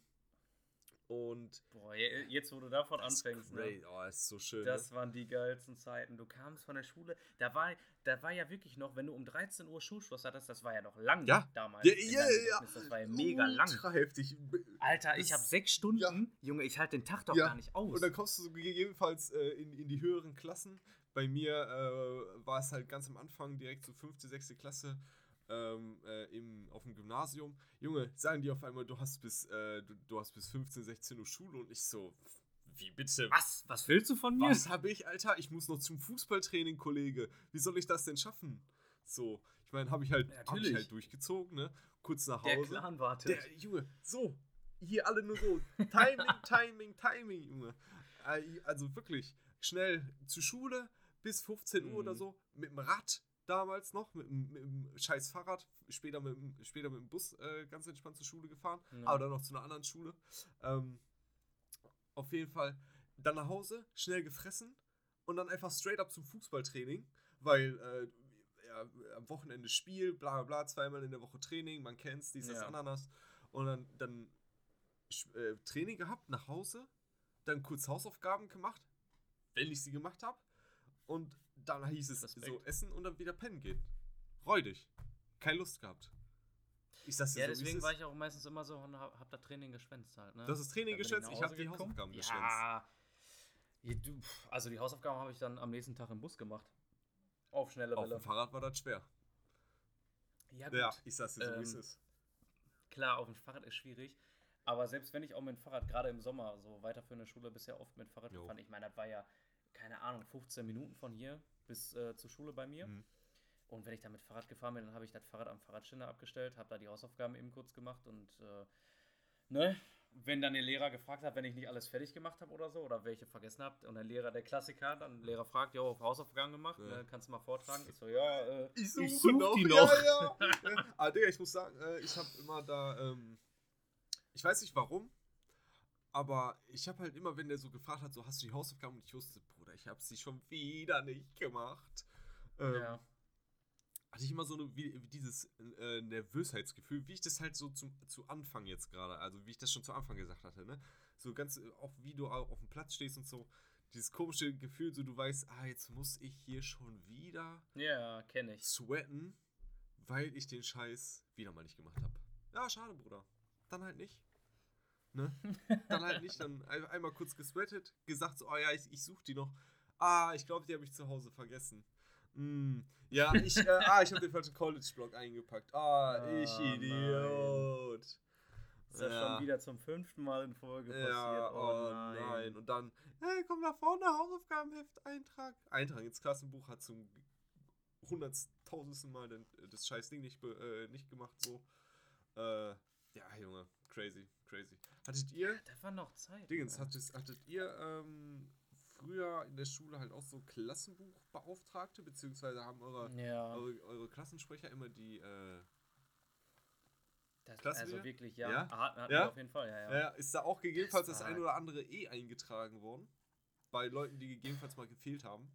und. Boah, jetzt wo du davon anfängst. Ne? Oh, ist so schön. Das ne? waren die geilsten Zeiten. Du kamst von der Schule, da war, da war ja wirklich noch, wenn du um 13 Uhr Schulschluss hattest, das war ja noch lang ja. damals. Ja, ja, ja. Das war ja mega lang. heftig. Alter, ich habe sechs Stunden. Ja. Junge, ich halte den Tag doch ja. gar nicht aus. Und dann kommst du so gegebenenfalls äh, in, in die höheren Klassen. Bei mir äh, war es halt ganz am Anfang, direkt so fünfte, sechste Klasse ähm, äh, im, auf dem Gymnasium. Junge, sagen die auf einmal, du hast bis, äh, du, du, hast bis 15, 16 Uhr Schule und ich so, wie bitte? Was? Was willst du von mir? Was habe ich, Alter? Ich muss noch zum Fußballtraining, Kollege. Wie soll ich das denn schaffen? So, ich meine, habe ich, halt, hab ich halt durchgezogen, ne? Kurz nach Hause. Der Clan wartet. Der, Junge, so, hier alle nur so. Timing, Timing, Timing, Junge. Also wirklich, schnell zur Schule bis 15 Uhr mhm. oder so, mit dem Rad damals noch mit, mit dem scheiß Fahrrad, später mit, später mit dem Bus äh, ganz entspannt zur Schule gefahren, ja. aber dann noch zu einer anderen Schule. Ähm, auf jeden Fall dann nach Hause, schnell gefressen und dann einfach straight up zum Fußballtraining, weil äh, ja, am Wochenende Spiel, bla bla bla, zweimal in der Woche Training, man kennt's, dieses ja. Ananas. Und dann, dann äh, Training gehabt, nach Hause, dann kurz Hausaufgaben gemacht, wenn ich sie gemacht habe. Und dann hieß es Respekt. so essen und dann wieder pennen gehen. Freudig. Keine Lust gehabt. Ich sag's dir ja, so, deswegen war ich auch meistens immer so und hab, hab da Training geschwänzt halt. Ne? Das ist Training geschwänzt, ich hab die Hausaufgaben geschwänzt. Ja. Also die Hausaufgaben habe ich dann am nächsten Tag im Bus gemacht. Auf schnelle Welle. Auf dem Fahrrad war das schwer. Ja, gut. ja ich sag's dir so, ähm, wie es ähm, ist. Klar, auf dem Fahrrad ist schwierig. Aber selbst wenn ich auch mit dem Fahrrad, gerade im Sommer, so weiterführende Schule bisher oft mit Fahrrad jo. gefahren, ich meine, das war ja, keine Ahnung, 15 Minuten von hier bis äh, zur Schule bei mir. Mhm. Und wenn ich da mit Fahrrad gefahren bin, dann habe ich das Fahrrad am Fahrradständer abgestellt, habe da die Hausaufgaben eben kurz gemacht und äh, ne, wenn dann der Lehrer gefragt hat, wenn ich nicht alles fertig gemacht habe oder so, oder welche vergessen habt, und der Lehrer, der Klassiker, dann der Lehrer fragt, ja, auf Hausaufgaben gemacht, ja. ne, kannst du mal vortragen? Ich so, ja, äh, ich suche, ich such noch. die noch. Ja, ja. Aber Digga, ich muss sagen, äh, ich habe immer da, ähm, ich weiß nicht warum, aber ich habe halt immer, wenn der so gefragt hat, so hast du die Hausaufgaben und ich wusste, Bruder, ich habe sie schon wieder nicht gemacht. Ähm, ja hatte ich immer so eine, wie, dieses äh, Nervösheitsgefühl, wie ich das halt so zum, zu Anfang jetzt gerade, also wie ich das schon zu Anfang gesagt hatte, ne? So ganz, äh, auch wie du auf dem Platz stehst und so, dieses komische Gefühl, so du weißt, ah, jetzt muss ich hier schon wieder ja, kenne ich. sweaten, weil ich den Scheiß wieder mal nicht gemacht habe. Ja, schade, Bruder. Dann halt nicht. Ne? Dann halt nicht, dann einmal kurz gesweatet, gesagt so, oh ja, ich, ich suche die noch. Ah, ich glaube, die habe ich zu Hause vergessen. Mm, ja, ich, äh, ah, ich habe den falschen College-Blog eingepackt. Ah, oh, ich Idiot. Ist ja, schon wieder zum fünften Mal in Folge passiert. Ja, oh, oh nein. nein. Und dann, hey, komm nach vorne, Hausaufgabenheft, Eintrag. Eintrag ins Klassenbuch hat zum hunderttausendsten Mal den, das scheiß Ding nicht, äh, nicht gemacht, so. Äh, ja, Junge, crazy, crazy. Hattet ihr. Ja, da war noch Zeit. Dingens, hattet, hattet ihr ähm, früher in der Schule halt auch so Klassenbuchbeauftragte, beziehungsweise haben eure, ja. eure, eure, Klassensprecher immer die äh, das, Also wirklich, ja. ja? Hatten ja? auf jeden Fall, ja, ja. ja ist da auch gegebenenfalls das, das ein oder andere E eingetragen worden? Bei Leuten, die gegebenenfalls mal gefehlt haben?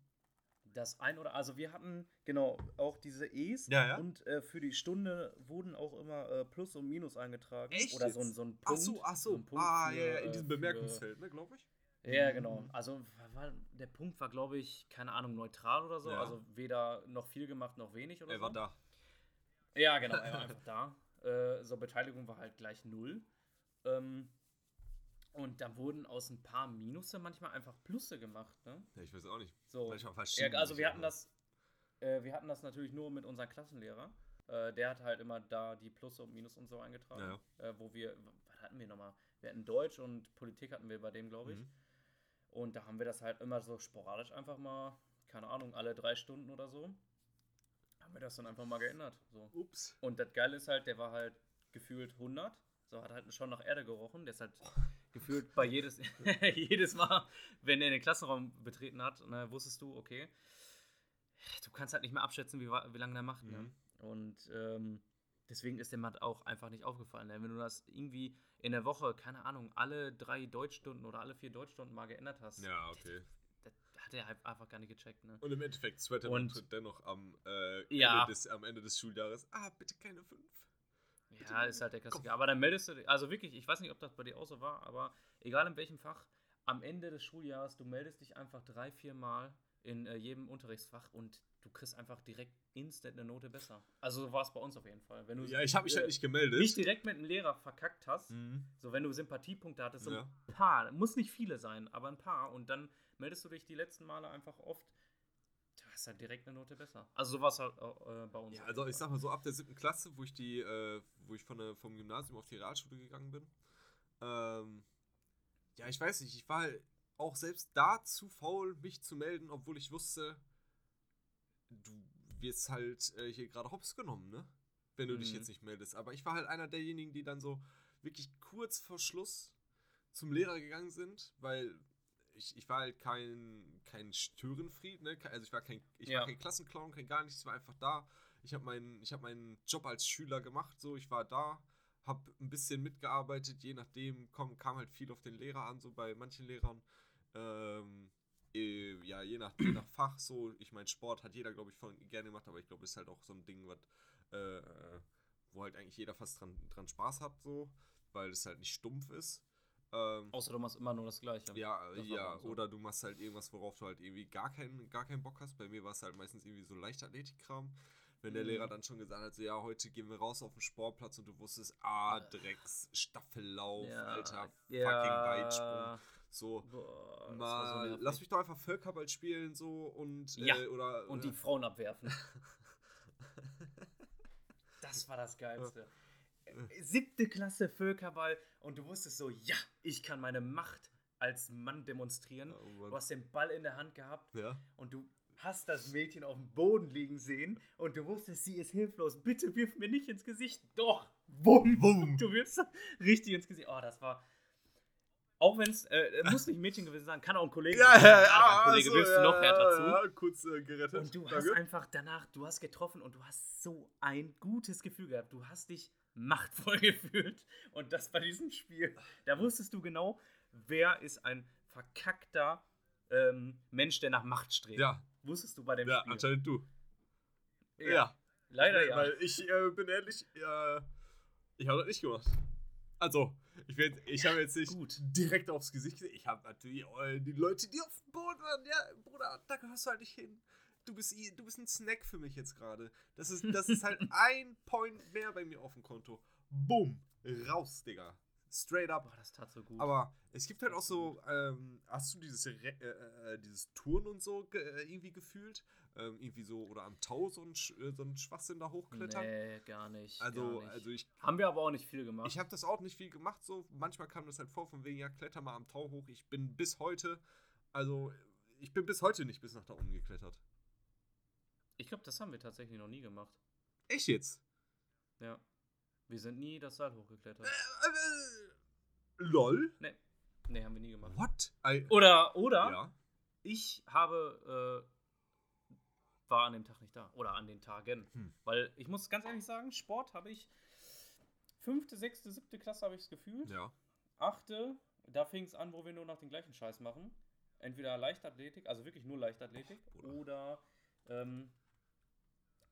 Das ein oder also wir hatten genau auch diese E's ja, ja. und äh, für die Stunde wurden auch immer äh, Plus und Minus eingetragen. Echt? Oder so ein, so ein Punkt. Ach so, ach so. So ah, für, ja, ja, in diesem äh, Bemerkungsfeld, ne, glaube ich. Ja, genau. Also war, der Punkt war, glaube ich, keine Ahnung, neutral oder so. Ja. Also weder noch viel gemacht noch wenig oder er so. Er war da. Ja, genau, er war einfach da. Äh, so, Beteiligung war halt gleich null. Ähm, und da wurden aus ein paar Minusse manchmal einfach Plusse gemacht, ne? Ja, ich weiß auch nicht. So. Ja, also wir hatten das, äh, wir hatten das natürlich nur mit unserem Klassenlehrer. Äh, der hat halt immer da die Plusse und Minus und so eingetragen. Ja. Äh, wo wir, was hatten wir nochmal? Wir hatten Deutsch und Politik hatten wir bei dem, glaube ich. Mhm. Und da haben wir das halt immer so sporadisch einfach mal, keine Ahnung, alle drei Stunden oder so, haben wir das dann einfach mal geändert. So. Ups. Und das Geile ist halt, der war halt gefühlt 100. So hat halt schon nach Erde gerochen. Der ist halt gefühlt bei jedes, jedes Mal, wenn er den Klassenraum betreten hat, ne, wusstest du, okay, du kannst halt nicht mehr abschätzen, wie, wie lange der macht. Ne? Mhm. Ne? Und ähm, deswegen ist dem halt auch einfach nicht aufgefallen. Ne? Wenn du das irgendwie in der Woche, keine Ahnung, alle drei Deutschstunden oder alle vier Deutschstunden mal geändert hast. Ja, okay. Das, das hat er halt einfach gar nicht gecheckt, ne? Und im Endeffekt sweatet man dennoch am, äh, ja. Ende des, am Ende des Schuljahres, ah, bitte keine fünf. Ja, ist halt der Klassiker. Aber dann meldest du dich, also wirklich, ich weiß nicht, ob das bei dir auch so war, aber egal in welchem Fach, am Ende des Schuljahres, du meldest dich einfach drei, vier Mal in äh, jedem Unterrichtsfach und du kriegst einfach direkt instant eine Note besser. Also so war es bei uns auf jeden Fall. Wenn du ja, ich habe mich halt nicht gemeldet. Nicht direkt mit einem Lehrer verkackt hast, mhm. so wenn du Sympathiepunkte hattest, so ja. ein paar, muss nicht viele sein, aber ein paar und dann meldest du dich die letzten Male einfach oft, hast halt direkt eine Note besser. Also so war es halt äh, bei uns. Ja, also ich sag mal so, ab der siebten Klasse, wo ich die, äh, wo ich von der, vom Gymnasium auf die Realschule gegangen bin, ähm, ja, ich weiß nicht, ich war halt auch selbst da zu faul, mich zu melden, obwohl ich wusste, du wirst halt äh, hier gerade hops genommen, ne? Wenn du mhm. dich jetzt nicht meldest. Aber ich war halt einer derjenigen, die dann so wirklich kurz vor Schluss zum Lehrer gegangen sind, weil ich, ich war halt kein, kein Störenfried, ne? Also ich war kein, ich ja. war kein Klassenclown, kein gar nichts, ich war einfach da. Ich habe meinen, hab meinen Job als Schüler gemacht, so ich war da, habe ein bisschen mitgearbeitet, je nachdem komm, kam halt viel auf den Lehrer an, so bei manchen Lehrern. Ähm, äh, ja, je nach, je nach Fach so. Ich meine, Sport hat jeder, glaube ich, von, gerne gemacht, aber ich glaube, ist halt auch so ein Ding, was, äh, wo halt eigentlich jeder fast dran, dran Spaß hat, so, weil es halt nicht stumpf ist. Ähm, Außer du machst immer nur das Gleiche. Ja, ja. So. Oder du machst halt irgendwas, worauf du halt irgendwie gar keinen, gar keinen Bock hast. Bei mir war es halt meistens irgendwie so Leichtathletikkram. Wenn der mhm. Lehrer dann schon gesagt hat, so, ja, heute gehen wir raus auf den Sportplatz und du wusstest, ah, Drecks, Staffellauf, ja, Alter, ja. fucking Weitsprung. So, Boah, mal, so lass mich doch einfach Völkerball spielen, so, und, ja. Äh, oder, und die Frauen abwerfen. das war das Geilste. Siebte Klasse Völkerball und du wusstest so, ja, ich kann meine Macht als Mann demonstrieren. Oh, du hast den Ball in der Hand gehabt ja. und du hast das Mädchen auf dem Boden liegen sehen und du wusstest, sie ist hilflos. Bitte wirf mir nicht ins Gesicht. Doch. Bumm. Bumm. Du wirfst richtig ins Gesicht. Oh, das war. Auch wenn es, äh, muss nicht ein Mädchen gewesen sein, kann auch ein Kollege ja, ja, ja, ein Kollege, wirfst du noch härter zu. Ja, kurz äh, gerettet. Und du Danke. hast einfach danach, du hast getroffen und du hast so ein gutes Gefühl gehabt. Du hast dich machtvoll gefühlt. Und das bei diesem Spiel. Da wusstest du genau, wer ist ein verkackter ähm, Mensch, der nach Macht strebt. Ja. Wusstest du bei dem ja, Spiel? Ja, anscheinend du. Ja. ja. Leider ja. Weil ich äh, bin ehrlich, äh, ich habe das nicht gemacht. Also, ich, ich habe jetzt nicht gut. direkt aufs Gesicht gesehen. Ich habe natürlich äh, die Leute, die auf dem Boden waren, ja, Bruder, da gehörst du halt nicht hin du bist, du bist ein Snack für mich jetzt gerade. Das ist, das ist halt ein Point mehr bei mir auf dem Konto. Boom. Raus, Digga. Straight up. Boah, das tat so gut. Aber es gibt halt auch so, ähm, hast du dieses, äh, äh, dieses Touren und so ge äh, irgendwie gefühlt? Ähm, irgendwie so, oder am Tau so ein, äh, so ein Schwachsinn da hochklettern? Nee, gar nicht. Also, gar nicht. also ich. Haben wir aber auch nicht viel gemacht. Ich habe das auch nicht viel gemacht, so. Manchmal kam das halt vor, von wegen, ja, kletter mal am Tau hoch. Ich bin bis heute, also, ich bin bis heute nicht bis nach da oben geklettert. Ich glaube, das haben wir tatsächlich noch nie gemacht. Echt jetzt? Ja. Wir sind nie das Seil hochgeklettert. Äh, äh, lol? Nee. Nee, haben wir nie gemacht. What? I oder, oder, ja. ich habe, äh, war an dem Tag nicht da. Oder an den Tagen. Hm. Weil ich muss ganz ehrlich sagen, Sport habe ich, fünfte, sechste, siebte Klasse habe ich es gefühlt. Ja. Achte, da fing es an, wo wir nur noch den gleichen Scheiß machen. Entweder Leichtathletik, also wirklich nur Leichtathletik, oder, oder ähm,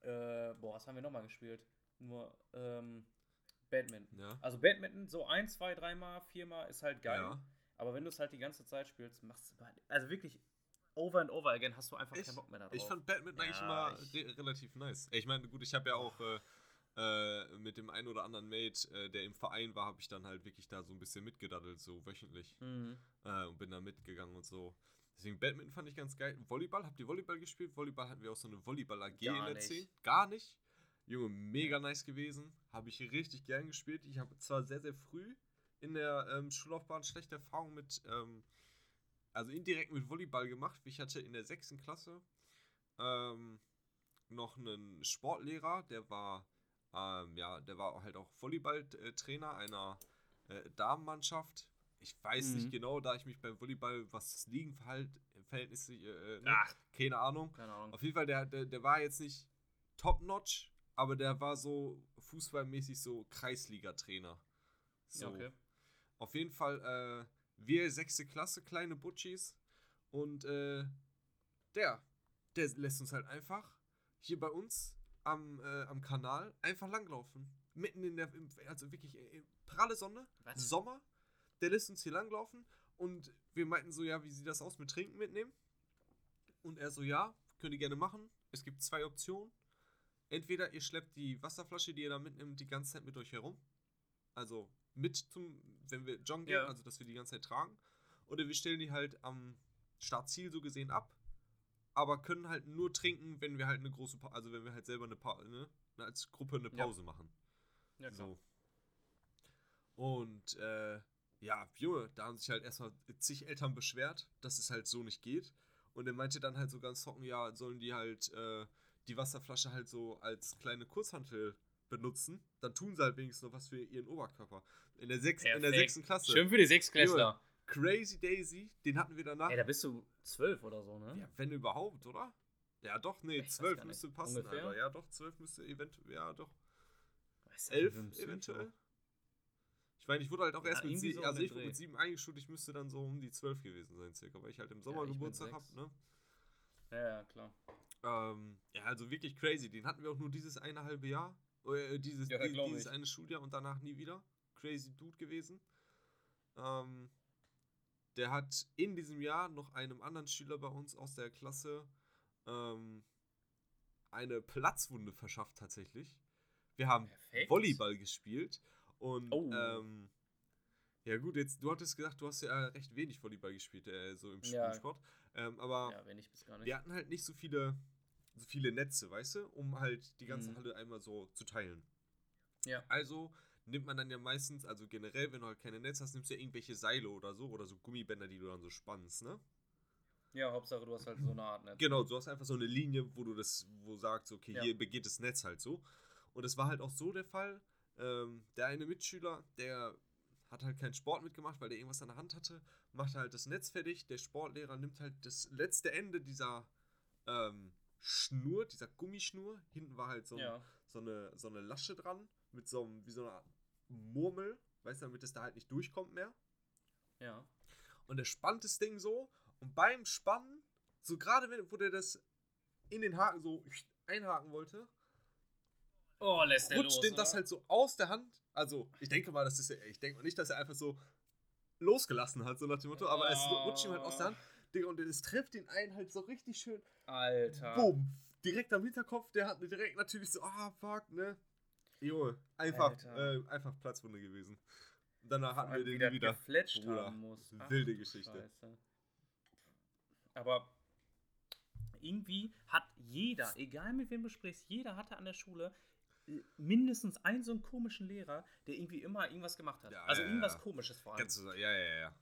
äh, boah, was haben wir nochmal gespielt? Nur, ähm, Badminton. Ja. Also Badminton, so ein, zwei, dreimal, viermal ist halt geil. Ja. Aber wenn du es halt die ganze Zeit spielst, machst du also wirklich over and over again hast du einfach ich, keinen Bock mehr darauf. Ich fand Badminton ja, eigentlich immer re relativ nice. Ich meine, gut, ich habe ja auch äh, äh, mit dem einen oder anderen Mate, äh, der im Verein war, habe ich dann halt wirklich da so ein bisschen mitgedaddelt, so wöchentlich. Mhm. Äh, und bin da mitgegangen und so. Deswegen Badminton fand ich ganz geil. Volleyball, habt ihr Volleyball gespielt? Volleyball hatten wir auch so eine Volleyball-AG in der 10. Gar nicht. Junge, mega nice gewesen. Habe ich richtig gern gespielt. Ich habe zwar sehr, sehr früh in der ähm, Schullaufbahn schlechte Erfahrungen mit, ähm, also indirekt mit Volleyball gemacht. Ich hatte in der sechsten Klasse ähm, noch einen Sportlehrer, der war, ähm, ja, der war halt auch Volleyballtrainer einer äh, Damenmannschaft ich weiß mhm. nicht genau, da ich mich beim Volleyball, was das Liegenverhältnis, äh, äh, ne? keine Ahnung. Keine Ahnung. Auf jeden Fall, der, der, der war jetzt nicht top-notch, aber der war so fußballmäßig so Kreisliga-Trainer. So. okay. Auf jeden Fall, äh, wir sechste Klasse, kleine Butchis. Und äh, der, der lässt uns halt einfach hier bei uns am, äh, am Kanal einfach langlaufen. Mitten in der, also wirklich äh, pralle Sonne, Was? Sommer der lässt uns hier langlaufen und wir meinten so, ja, wie sieht das aus mit Trinken mitnehmen? Und er so, ja, könnt ihr gerne machen. Es gibt zwei Optionen. Entweder ihr schleppt die Wasserflasche, die ihr da mitnimmt, die ganze Zeit mit euch herum. Also mit zum, wenn wir joggen gehen, ja. also dass wir die ganze Zeit tragen. Oder wir stellen die halt am Startziel so gesehen ab. Aber können halt nur trinken, wenn wir halt eine große Pause, also wenn wir halt selber eine Pause, ne, als Gruppe eine Pause ja. machen. Ja, klar. So. Und äh, ja, Junge, da haben sich halt erstmal zig Eltern beschwert, dass es halt so nicht geht. Und er meinte dann halt so ganz trocken, ja, sollen die halt äh, die Wasserflasche halt so als kleine Kurzhantel benutzen, dann tun sie halt wenigstens noch was für ihren Oberkörper. In der, sechs, in der sechsten Klasse. Schön für die Sechsklässler. Crazy Daisy, den hatten wir danach. Ey, da bist du zwölf oder so, ne? Ja, wenn überhaupt, oder? Ja, doch, nee, zwölf müsste passen, Ungefähr? Alter. Ja, doch, zwölf müsste eventuell, ja, doch. Elf eventuell. Ich meine, ich wurde halt auch ja, erst mit sieben, so also ich wurde mit sieben eingeschult, ich müsste dann so um die zwölf gewesen sein, circa, weil ich halt im Sommer ja, Geburtstag habe, ne? Ja, ja, klar. Ähm, ja, also wirklich crazy. Den hatten wir auch nur dieses eine halbe Jahr, äh, dieses, ja, die, dieses eine Schuljahr und danach nie wieder. Crazy Dude gewesen. ähm, der hat in diesem Jahr noch einem anderen Schüler bei uns aus der Klasse ähm, eine Platzwunde verschafft tatsächlich. Wir haben Perfekt. Volleyball gespielt und oh. ähm, ja gut, jetzt du hattest gesagt, du hast ja recht wenig Volleyball gespielt, äh, so im ja. Sport. Ähm, aber ja, wenig bis gar nicht. wir hatten halt nicht so viele, so viele Netze, weißt du, um halt die ganze mhm. Halle einmal so zu teilen. Ja. Also nimmt man dann ja meistens, also generell, wenn du halt keine Netze hast, nimmst du ja irgendwelche Seile oder so oder so Gummibänder, die du dann so spannst, ne? Ja, Hauptsache du hast halt so eine Art Netz. Genau, du hast einfach so eine Linie, wo du das, wo sagst, okay, ja. hier begeht das Netz halt so. Und es war halt auch so der Fall, ähm, der eine Mitschüler, der hat halt keinen Sport mitgemacht, weil der irgendwas an der Hand hatte, macht halt das Netz fertig. Der Sportlehrer nimmt halt das letzte Ende dieser ähm, Schnur, dieser Gummischnur. Hinten war halt so, ja. so, eine, so eine Lasche dran, mit so einem, wie so einer Murmel, weißt du, damit es da halt nicht durchkommt mehr. Ja. Und er spannt das Ding so und beim Spannen, so gerade wo der das in den Haken so einhaken wollte, oh, lässt rutscht los, dem das halt so aus der Hand. Also, ich denke mal, das ist ja, ich denke mal nicht, dass er einfach so losgelassen hat, so nach dem Motto, aber es rutscht ihm halt aus der Hand. Digga, und es trifft den einen halt so richtig schön. Alter. Boom. Direkt am Hinterkopf, der hat direkt natürlich so, ah, fuck, ne? Jo, einfach, äh, einfach Platzwunde gewesen. Und danach hatten wir den wieder, wieder gefletscht Bruder, haben muss. wilde Geschichte. Scheiße. Aber irgendwie hat jeder, egal mit wem du sprichst, jeder hatte an der Schule mindestens einen so einen komischen Lehrer, der irgendwie immer irgendwas gemacht hat. Ja, also ja, irgendwas ja. Komisches vor allem. Ganz ja, ja, ja.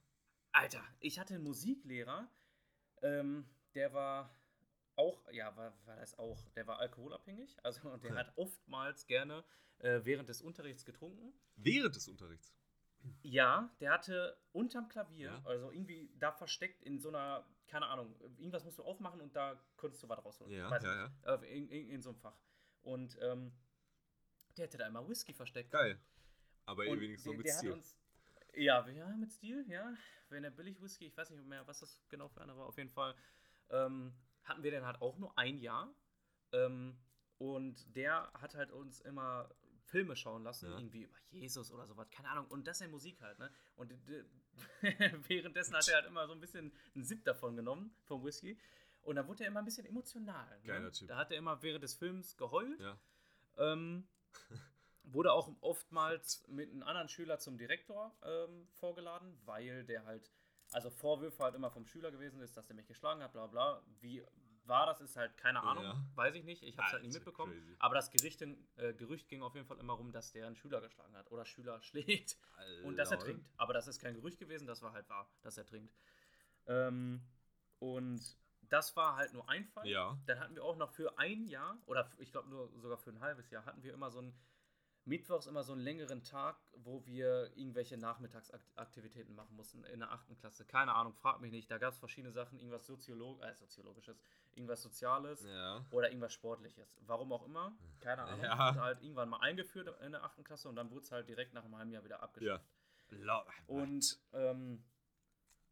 Alter, ich hatte einen Musiklehrer, ähm, der war auch, ja, war, war das auch, der war alkoholabhängig. Also der hat oftmals gerne äh, während des Unterrichts getrunken. Während des Unterrichts? Ja, der hatte unterm Klavier, ja. also irgendwie da versteckt in so einer, keine Ahnung, irgendwas musst du aufmachen und da konntest du was rausholen. Ja, ja, ja. Äh, in, in, in, so einem Fach. Und ähm, der hätte da immer Whisky versteckt. Geil. Aber und wenigstens so mit Stil. Uns, ja, ja, mit Stil, ja. Wenn er billig Whisky, ich weiß nicht mehr, was das genau für einer war, auf jeden Fall ähm, hatten wir den halt auch nur ein Jahr. Ähm, und der hat halt uns immer Filme schauen lassen, ja. irgendwie über Jesus oder sowas, keine Ahnung. Und das in Musik halt, ne? Und währenddessen hat er halt immer so ein bisschen einen Sip davon genommen, vom Whisky. Und dann wurde er immer ein bisschen emotional. Ne? Geiler Typ. Da hat er immer während des Films geheult. Ja. Ähm, wurde auch oftmals mit einem anderen Schüler zum Direktor ähm, vorgeladen, weil der halt, also Vorwürfe halt immer vom Schüler gewesen ist, dass er mich geschlagen hat, bla bla. Wie, war das, ist halt keine Ahnung, ja. weiß ich nicht. Ich habe es halt nicht mitbekommen. Crazy. Aber das Gericht, äh, Gerücht ging auf jeden Fall immer rum, dass der einen Schüler geschlagen hat oder Schüler schlägt Alter. und dass er trinkt. Aber das ist kein Gerücht gewesen, das war halt wahr, dass er trinkt. Ähm, und das war halt nur ein Fall. Ja. Dann hatten wir auch noch für ein Jahr oder ich glaube nur sogar für ein halbes Jahr hatten wir immer so ein mittwochs immer so einen längeren Tag, wo wir irgendwelche Nachmittagsaktivitäten machen mussten in der achten Klasse. Keine Ahnung, frag mich nicht. Da gab es verschiedene Sachen, irgendwas Soziolog äh, Soziologisches, irgendwas Soziales ja. oder irgendwas Sportliches. Warum auch immer, keine Ahnung. Ja. Wurde halt irgendwann mal eingeführt in der achten Klasse und dann wurde es halt direkt nach einem halben Jahr wieder abgeschafft. Ja. Und ähm,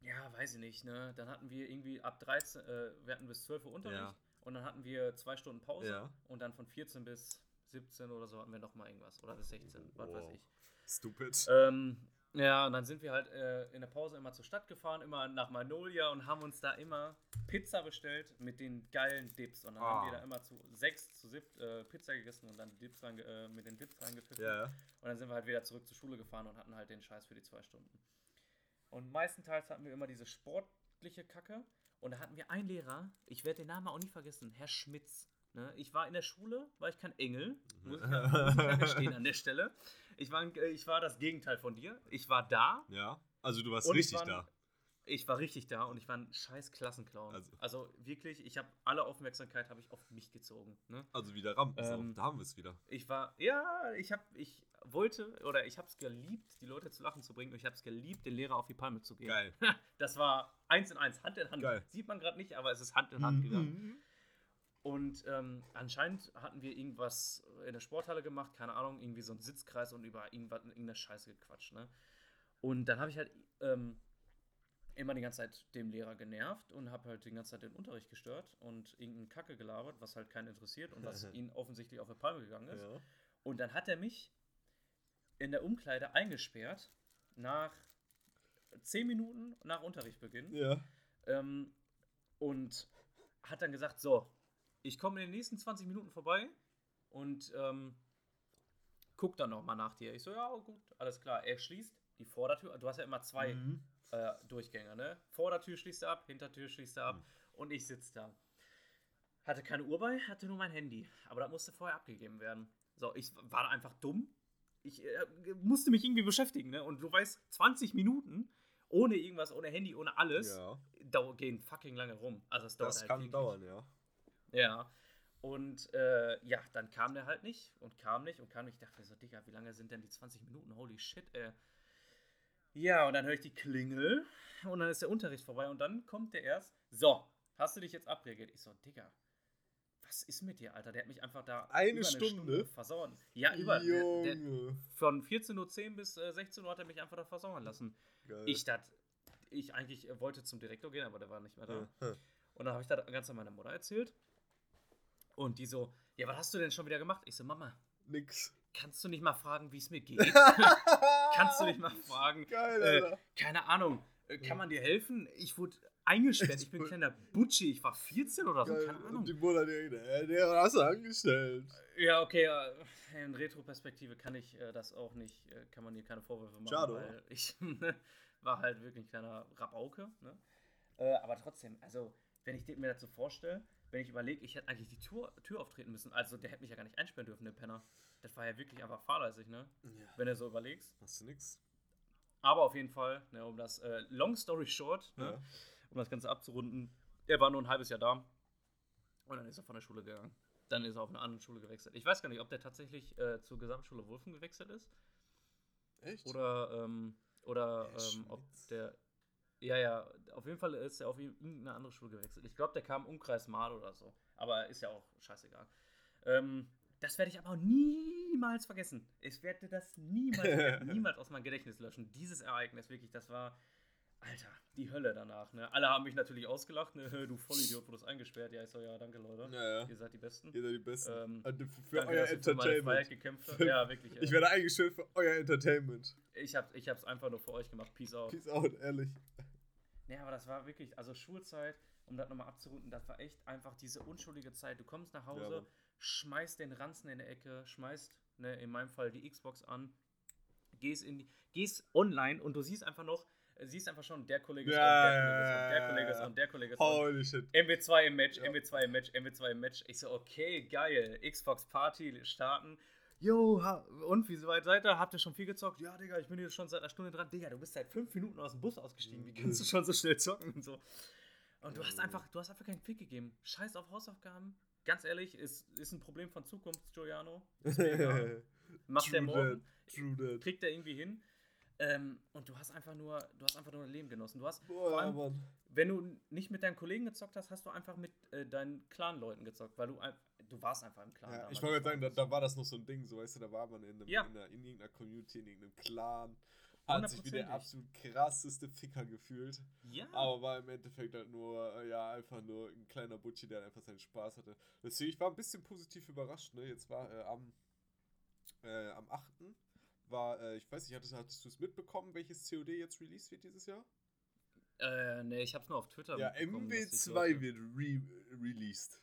ja, weiß ich nicht, ne? Dann hatten wir irgendwie ab 13, äh, wir hatten bis 12 Uhr Unterricht ja. und dann hatten wir zwei Stunden Pause ja. und dann von 14 bis 17 oder so hatten wir noch mal irgendwas. Oder bis 16, wow. was weiß ich. Stupid. Ähm, ja, und dann sind wir halt äh, in der Pause immer zur Stadt gefahren, immer nach Magnolia und haben uns da immer Pizza bestellt mit den geilen Dips. Und dann ah. haben wir ah. da immer zu sechs, zu siebt äh, Pizza gegessen und dann Dips rein, äh, mit den Dips reingepfiffen. Yeah. Und dann sind wir halt wieder zurück zur Schule gefahren und hatten halt den Scheiß für die zwei Stunden. Und meistenteils hatten wir immer diese sportliche Kacke. Und da hatten wir einen Lehrer, ich werde den Namen auch nie vergessen, Herr Schmitz. Ne? Ich war in der Schule, war ich kein Engel, muss ich, ja, muss ich ja gestehen an der Stelle. Ich war, äh, ich war das Gegenteil von dir. Ich war da. Ja, also du warst richtig war, da. Ich war richtig da und ich war ein scheiß Klassenclown. Also, also wirklich, ich habe alle Aufmerksamkeit habe ich auf mich gezogen. Ne? Also wieder Rampen, ähm, da haben wir es wieder. Ich war, ja, ich habe, ich wollte oder ich habe es geliebt, die Leute zu lachen zu bringen und ich habe es geliebt, den Lehrer auf die Palme zu gehen. Geil. das war eins in eins, Hand in Hand. Geil. Sieht man gerade nicht, aber es ist Hand in Hand mhm. gegangen. Und ähm, anscheinend hatten wir irgendwas in der Sporthalle gemacht, keine Ahnung, irgendwie so einen Sitzkreis und über irgendwas, irgendeine Scheiße gequatscht. Ne? Und dann habe ich halt ähm, immer die ganze Zeit dem Lehrer genervt und habe halt die ganze Zeit den Unterricht gestört und irgendeinen Kacke gelabert, was halt keinen interessiert und was ihn offensichtlich auf die Palme gegangen ist. Ja. Und dann hat er mich in der Umkleide eingesperrt nach zehn Minuten nach Unterrichtbeginn. Ja. Ähm, und hat dann gesagt, so, ich komme in den nächsten 20 Minuten vorbei und ähm, guck dann nochmal nach dir. Ich so, ja, gut, alles klar. Er schließt die Vordertür. Du hast ja immer zwei mhm. Äh, Durchgänge, ne? Vordertür schließt er ab, Hintertür schließt er ab mhm. und ich sitze da. Hatte keine Uhr bei, hatte nur mein Handy. Aber das musste vorher abgegeben werden. So, ich war einfach dumm. Ich äh, musste mich irgendwie beschäftigen, ne? Und du weißt, 20 Minuten ohne irgendwas, ohne Handy, ohne alles, ja. gehen fucking lange rum. Also es dauert das halt kann wirklich. dauern, ja. Ja. Und äh, ja, dann kam der halt nicht und kam nicht und kam nicht. Ich dachte so, Digga, wie lange sind denn die 20 Minuten? Holy shit, ey. Ja, und dann höre ich die Klingel und dann ist der Unterricht vorbei und dann kommt der erst. So, hast du dich jetzt abreagiert? Ich so, Digga, was ist mit dir, Alter? Der hat mich einfach da eine, Stunde? Stunde versauen. Ja, über. Der, der, von 14.10 Uhr bis äh, 16 Uhr hat er mich einfach da versauern lassen. Geil. Ich dachte, ich eigentlich wollte zum Direktor gehen, aber der war nicht mehr da. Ja. Und dann habe ich da ganz an meiner Mutter erzählt. Und die so, ja, was hast du denn schon wieder gemacht? Ich so, Mama. Nix. Kannst du nicht mal fragen, wie es mir geht? kannst du nicht mal fragen? Geil, äh, keine Ahnung. Äh, kann man dir helfen? Ich wurde eingesperrt. Ich bin ein kleiner Butschi. Ich war 14 oder so. Geil. Keine Ahnung. Und die Mutter, der, der hast du angestellt. Ja, okay. Äh, in Retroperspektive kann ich äh, das auch nicht, äh, kann man dir keine Vorwürfe machen. Schade. Weil ich war halt wirklich ein kleiner Rabauke. Ne? Äh, aber trotzdem, also, wenn ich mir das so vorstelle, wenn ich überlege, ich hätte eigentlich die Tür, Tür auftreten müssen. Also, der hätte mich ja gar nicht einsperren dürfen, der Penner. Das war ja wirklich einfach fahrlässig, ne? Ja. Wenn du so überlegst. Hast du nix. Aber auf jeden Fall, ne, um das äh, Long Story Short, ne, ja. um das Ganze abzurunden, er war nur ein halbes Jahr da und dann ist er von der Schule gegangen. Dann ist er auf eine andere Schule gewechselt. Ich weiß gar nicht, ob der tatsächlich äh, zur Gesamtschule Wulfen gewechselt ist. Echt? Oder, ähm, oder ähm, ob der. Ja, ja, auf jeden Fall ist er auf irgendeine andere Schule gewechselt. Ich glaube, der kam Umkreis Mal oder so. Aber ist ja auch scheißegal. Ähm, das werde ich aber auch niemals vergessen. Ich werde das niemals, niemals aus meinem Gedächtnis löschen. Dieses Ereignis, wirklich, das war, Alter, die Hölle danach. Ne? Alle haben mich natürlich ausgelacht. Ne? Du Vollidiot, wurdest eingesperrt. Ja, ich so, ja, danke, Leute. Ja, ja. Ihr seid die Besten. Ihr seid die Besten. Ähm, für, für danke, euer Entertainment. habt. Ja, wirklich. Ich werde eingestellt für euer Entertainment. Ich, hab, ich hab's einfach nur für euch gemacht. Peace out. Peace out, ehrlich. Ne, aber das war wirklich, also Schulzeit, um das nochmal abzurunden, das war echt einfach diese unschuldige Zeit. Du kommst nach Hause, ja, schmeißt den Ranzen in der Ecke, schmeißt, ne, in meinem Fall die Xbox an, gehst, in die, gehst online und du siehst einfach noch, äh, siehst einfach schon, der Kollege ist ja, on, der Kollege ist on, der Kollege ist on, der Kollege ist on. Shit. MW2 im Match, ja. MW2 im Match, MW2 im Match. Ich so, okay, geil. Xbox Party starten. Jo, und wie weit seid ihr? Habt ihr schon viel gezockt? Ja, Digga, ich bin hier schon seit einer Stunde dran. Digga, du bist seit fünf Minuten aus dem Bus ausgestiegen. Wie kannst du schon so schnell zocken und so? Und du hast einfach, du hast einfach keinen Fick gegeben. Scheiß auf Hausaufgaben, ganz ehrlich, ist, ist ein Problem von Zukunft, Giuliano. Macht der morgen. That, kriegt er irgendwie hin. Ähm, und du hast einfach nur, du hast einfach nur ein Leben genossen. Du hast, Boah, allem, wenn du nicht mit deinen Kollegen gezockt hast, hast du einfach mit äh, deinen Clan-Leuten gezockt, weil du, du warst einfach im Clan. Ja, ich wollte sagen, da, da, war das noch so ein Ding, so weißt du, da war man in, einem, ja. in, einer, in irgendeiner Community, in irgendeinem Clan hat sich wie der absolut krasseste Ficker gefühlt. Ja. Aber war im Endeffekt halt nur, äh, ja, einfach nur ein kleiner Butchi, der einfach seinen Spaß hatte. Deswegen, ich war ein bisschen positiv überrascht, ne? Jetzt war äh, am, äh, am 8. war, äh, ich weiß nicht, hattest, hattest du es mitbekommen, welches COD jetzt released wird dieses Jahr? Äh, ne, ich hab's nur auf Twitter Ja, MW2 wird re released.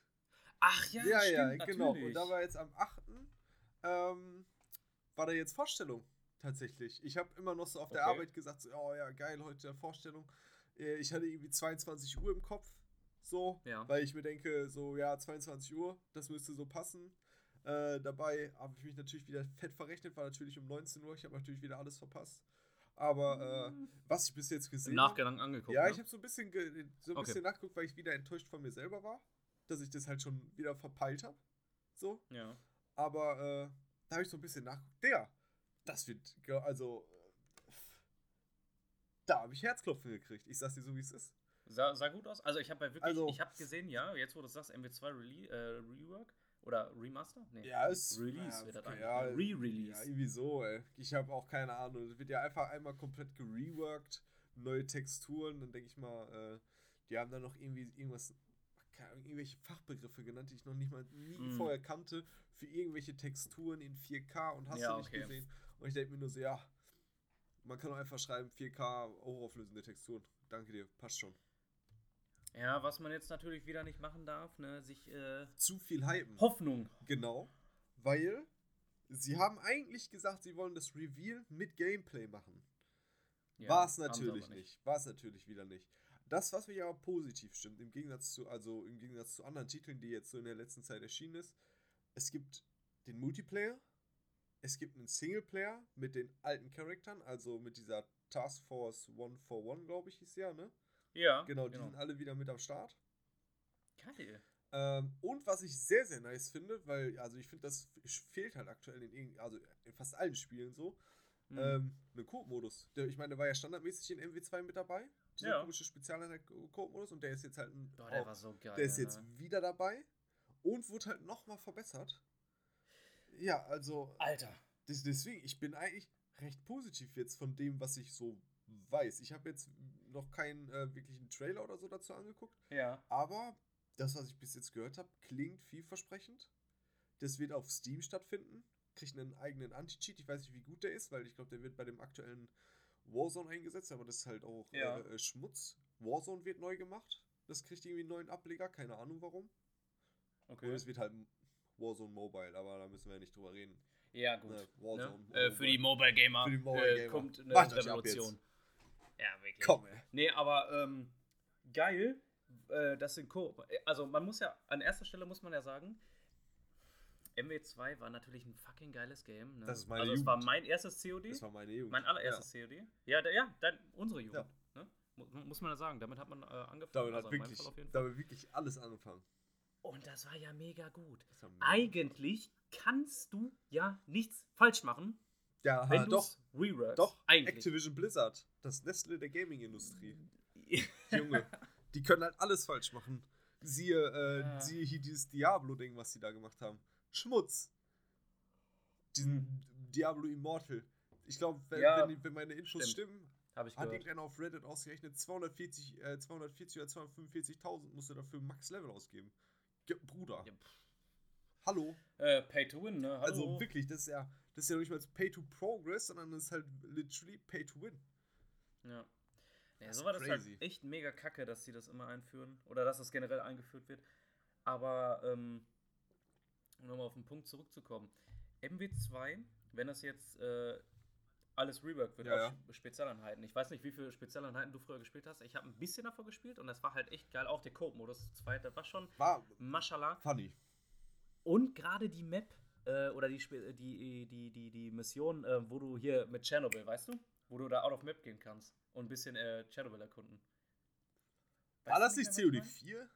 Ach ja, ja, stimmt, ja, genau. Und da war jetzt am 8. Ähm, war da jetzt Vorstellung tatsächlich. Ich habe immer noch so auf okay. der Arbeit gesagt, so, oh ja, geil, heute Vorstellung. Äh, ich hatte irgendwie 22 Uhr im Kopf, so, ja. weil ich mir denke, so, ja, 22 Uhr, das müsste so passen. Äh, dabei habe ich mich natürlich wieder fett verrechnet, war natürlich um 19 Uhr, ich habe natürlich wieder alles verpasst. Aber äh, was ich bis jetzt gesehen habe. Nachgang angeguckt. Ja, ne? ich habe so ein bisschen, so ein okay. bisschen nachgeguckt, weil ich wieder enttäuscht von mir selber war, dass ich das halt schon wieder verpeilt habe. So. Ja. Aber äh, da habe ich so ein bisschen nachgeguckt. Der, das wird, also, da habe ich Herzklopfen gekriegt. Ich sag's dir so, wie es ist. Sah, sah gut aus. Also ich habe wirklich, also, ich habe gesehen, ja, jetzt wo du sagst, MW2 Rele äh, Rework oder Remaster? Nee. Ja, es Release ja, wird das okay, ja, Re-Release. Ja, irgendwie so, ey. Ich habe auch keine Ahnung. Es wird ja einfach einmal komplett gereworked, neue Texturen, dann denke ich mal, äh, die haben dann noch irgendwie irgendwas irgendwelche Fachbegriffe genannt, die ich noch nicht mal nie mm. vorher kannte, für irgendwelche Texturen in 4K und hast ja, du nicht okay. gesehen. Und ich denke mir nur so, ja, Man kann auch einfach schreiben 4K hochauflösende Texturen. Danke dir, passt schon. Ja, was man jetzt natürlich wieder nicht machen darf, ne, sich äh, zu viel hypen. Hoffnung. Genau, weil sie haben eigentlich gesagt, sie wollen das Reveal mit Gameplay machen. Ja, War es natürlich nicht. nicht. War es natürlich wieder nicht. Das, was mich aber positiv stimmt, im Gegensatz zu, also im Gegensatz zu anderen Titeln, die jetzt so in der letzten Zeit erschienen ist, es gibt den Multiplayer, es gibt einen Singleplayer mit den alten Charaktern, also mit dieser Task Force One for One, glaube ich, hieß ja, ne? Ja. Genau, die genau. sind alle wieder mit am Start. Geil. Ähm, und was ich sehr, sehr nice finde, weil, also ich finde, das fehlt halt aktuell in, also in fast allen Spielen so, mhm. ähm, ein Coop-Modus. Ich meine, der war ja standardmäßig in MW2 mit dabei. Dieser ja. komische Spezialeinheit-Coop-Modus und der ist jetzt halt ein. Boah, der auch, war so geil. Der ist jetzt ne? wieder dabei und wurde halt nochmal verbessert. Ja, also. Alter. deswegen, ich bin eigentlich recht positiv jetzt von dem, was ich so weiß. Ich habe jetzt noch keinen äh, wirklichen Trailer oder so dazu angeguckt. Ja. Aber das, was ich bis jetzt gehört habe, klingt vielversprechend. Das wird auf Steam stattfinden. Kriegt einen eigenen Anti-Cheat. Ich weiß nicht, wie gut der ist, weil ich glaube, der wird bei dem aktuellen Warzone eingesetzt, aber das ist halt auch ja. äh, Schmutz. Warzone wird neu gemacht. Das kriegt irgendwie einen neuen Ableger, keine Ahnung warum. Okay. Und es wird halt Warzone Mobile, aber da müssen wir ja nicht drüber reden. Ja, gut. Ne, Warzone, ne? Äh, für die Mobile Gamer, für die Mobile Gamer. Äh, kommt eine Macht Revolution. Ja, wirklich. Komm, ey. Nee, aber ähm, geil, äh, das sind Co. Also man muss ja, an erster Stelle muss man ja sagen, MW2 war natürlich ein fucking geiles Game. Ne? Das ist meine also Jugend. es war mein erstes COD. Das war meine Jugend. Mein allererstes ja. COD. Ja, der, ja, dein, unsere Jugend. Ja. Ne? Muss man ja sagen. Damit hat man äh, angefangen. Damit also hat wirklich, damit wirklich alles angefangen. Und das war ja mega gut. Eigentlich kannst du ja nichts falsch machen. Ja, wenn doch. Reworks. Doch, eigentlich. Activision Blizzard. Das Nestle der Gaming-Industrie. Junge, die können halt alles falsch machen. Siehe, äh, ja. siehe hier dieses Diablo-Ding, was sie da gemacht haben. Schmutz. Diesen hm. Diablo Immortal. Ich glaube, wenn, ja, wenn, wenn, meine Infos stimmt. stimmen, Hab ich hat irgendeiner auf Reddit ausgerechnet, 240, äh, 240 oder 245.000 musst du dafür Max Level ausgeben. Ja, Bruder. Ja. Hallo. Äh, pay to win, ne? Hallo. Also wirklich, das ist ja, das ist ja nicht mal Pay to Progress, sondern das ist halt literally Pay to Win. Ja. Ja, so war das halt echt mega kacke, dass sie das immer einführen. Oder dass das generell eingeführt wird. Aber, ähm, um nochmal auf den Punkt zurückzukommen. MW2, wenn das jetzt äh, alles reworked wird ja, auf ja. Spezialeinheiten. Ich weiß nicht, wie viele Spezialeinheiten du früher gespielt hast. Ich habe ein bisschen davor gespielt und das war halt echt geil. Auch der Coop-Modus 2, das war schon war Mashallah. Funny. Und gerade die Map äh, oder die, die, die, die, die Mission, äh, wo du hier mit Chernobyl, weißt du? Wo du da out of Map gehen kannst und ein bisschen äh, Chernobyl erkunden. Weißt war das nicht COD 4?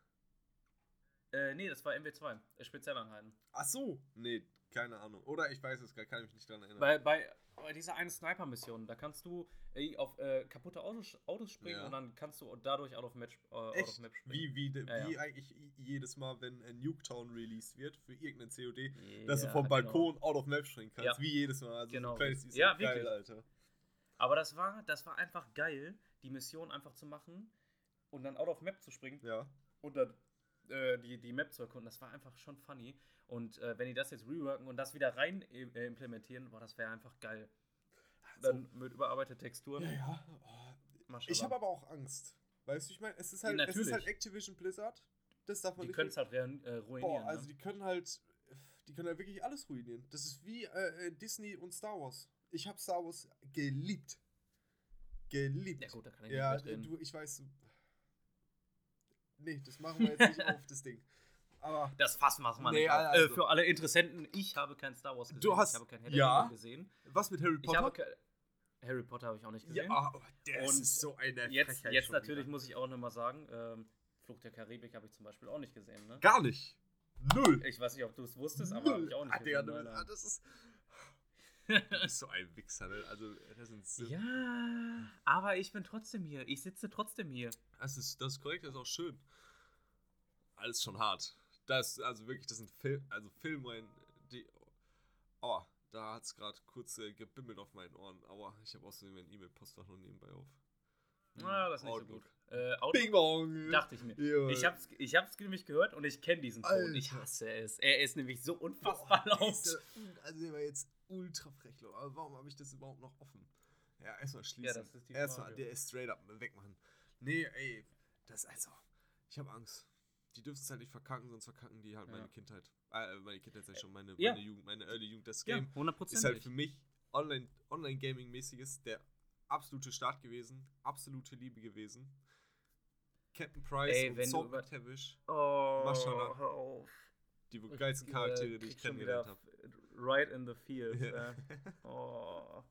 Äh, nee, das war MW2, äh, Spezialeinheiten. Ach so, nee, keine Ahnung. Oder ich weiß es gar, kann ich mich nicht dran erinnern. Bei, bei, bei dieser einen Sniper-Mission, da kannst du äh, auf äh, kaputte Autos, Autos springen ja. und dann kannst du dadurch out of, Match, äh, out of Map springen. Wie, wie, de, ja, wie ja. eigentlich jedes Mal, wenn ein Nuketown released wird für irgendeinen COD, dass du vom genau. Balkon genau. out of Map springen kannst. Wie jedes Mal. Also genau. So ja, geil, wirklich. Alter. Aber das war, das war einfach geil, die Mission einfach zu machen und dann out of Map zu springen. Ja. Und dann äh, die, die Map zu erkunden. Das war einfach schon funny. Und äh, wenn die das jetzt reworken und das wieder rein äh, implementieren, boah, das wäre einfach geil. Also, Dann mit überarbeiteten Texturen. Ja, ja. Oh. Ich habe aber auch Angst. Weißt du, ich meine, es ist halt, ja, es ist halt Activision Blizzard. Das darf man die nicht. können es halt äh, ruinieren. Boah, also ne? die können halt, die können halt wirklich alles ruinieren. Das ist wie äh, äh, Disney und Star Wars. Ich habe Star Wars geliebt. Geliebt. Ja gut, da kann ich ja, nicht mitreden. du, ich weiß. Nee, das machen wir jetzt nicht auf das Ding. Aber das Fass machen wir nee, nicht also, äh, Für alle Interessenten, ich habe kein Star Wars gesehen. Du hast, ich habe kein Harry ja. gesehen. Was mit Harry Potter? Harry Potter habe ich auch nicht gesehen. Ja, oh, der und ist so eine Jetzt, jetzt natürlich wieder. muss ich auch nochmal sagen, ähm, Fluch der Karibik habe ich zum Beispiel auch nicht gesehen. Ne? Gar nicht. Null. Ich weiß nicht, ob du es wusstest, aber habe ich auch nicht ah, gesehen. Der, ah, das ist du bist so ein Wichser, ne? Also, das sind so Ja, aber ich bin trotzdem hier. Ich sitze trotzdem hier. Das ist, das ist korrekt, das ist auch schön. Alles schon hart. Das, also wirklich, das sind Film, also Filmreihen, die. Oh, da hat es gerade kurz äh, gebimmelt auf meinen Ohren. Aber ich habe außerdem ein E-Mail-Postfach noch nebenbei auf. Ah, das ist nicht Outlook. so gut. Äh, Outlook, Bing Bong! Dachte ich mir. Ja. Ich hab's, ich hab's nämlich gehört und ich kenne diesen Ton. Ich hasse es. Er ist nämlich so unfassbar Boah, laut. also der war jetzt ultra frech. Aber warum habe ich das überhaupt noch offen? Ja, erstmal schließen. Ja, ist Erstmal der ist straight up wegmachen. Nee, ey, das also. Ich habe Angst. Die dürfen es halt nicht verkacken, sonst verkacken die halt ja. meine Kindheit. Äh, meine Kindheit sag ich schon, meine, ja. meine Jugend, meine Early Jugend. Das Game ja, 100%. ist halt für mich Online-Gaming-mäßiges Online der absolute Start gewesen. Absolute Liebe gewesen. Captain Price Ey, und Sword McTavish. Oh, Maschallah. hör auf. Die geilsten Charaktere, äh, die ich kennengelernt habe. Right in the field. Ja. Äh. Oh.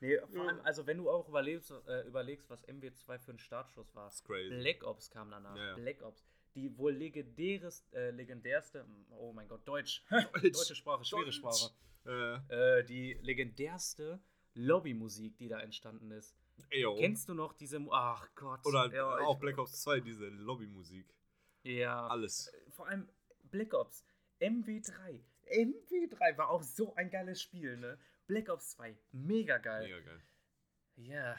Nee, vor allem, also wenn du auch überlegst, äh, überlegst was MW2 für ein Startschuss war. Black Ops kam danach. Ja, ja. Black Ops. Die wohl legendäres, äh, legendärste, oh mein Gott, Deutsch. Deutsch. Deutsche Sprache, schwere Deutsch. Sprache. Äh. die legendärste Lobbymusik, die da entstanden ist. Eyo. Kennst du noch diese. Ach Gott. Oder ja, auch Black Ops 2, diese Lobbymusik. Ja. Alles. Äh, vor allem Black Ops. MW3. MW3 war auch so ein geiles Spiel, ne? Black Ops 2. Mega geil. Mega geil. Ja.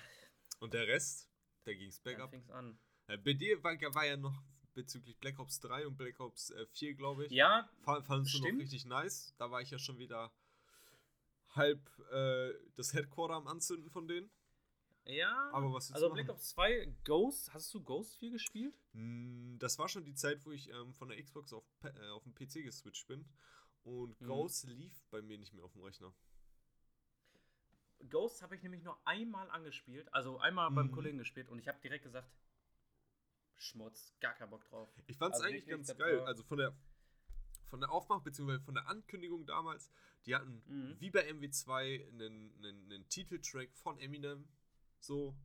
Und der Rest, der ging's bergab. fing's an. Ja, bei dir war, war, ja noch bezüglich Black Ops 3 und Black Ops äh, 4, glaube ich. Ja. Fandest du noch richtig nice. Da war ich ja schon wieder halb äh, das Headquarter am Anzünden von denen. Ja. Aber was Also Black Ops 2, Ghost, hast du Ghost viel gespielt? Hm, das war schon die Zeit, wo ich ähm, von der Xbox auf, äh, auf den PC geswitcht bin. Und mhm. Ghost lief bei mir nicht mehr auf dem Rechner. Ghost habe ich nämlich nur einmal angespielt, also einmal mhm. beim Kollegen gespielt und ich habe direkt gesagt, Schmutz, gar keinen Bock drauf. Ich fand es also eigentlich ganz geil. Also von der von der Aufmach bzw. von der Ankündigung damals, die hatten mhm. wie bei MW2 einen, einen, einen Titeltrack von Eminem. So,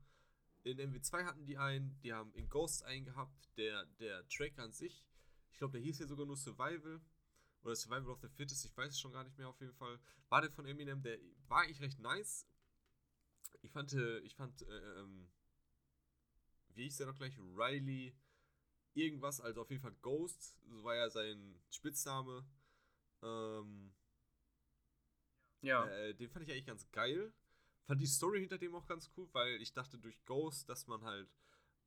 in MW2 hatten die einen, die haben in Ghost einen gehabt. Der, der Track an sich, ich glaube, der hieß ja sogar nur Survival oder Survival of the Fittest, ich weiß es schon gar nicht mehr auf jeden Fall. War der von Eminem, der war eigentlich recht nice. Ich fand, äh, ich fand, äh, ähm, wie hieß der noch gleich? Riley irgendwas, also auf jeden Fall Ghost, so war ja sein Spitzname. Ähm, ja. Äh, den fand ich eigentlich ganz geil. Fand die Story hinter dem auch ganz cool, weil ich dachte durch Ghost, dass man halt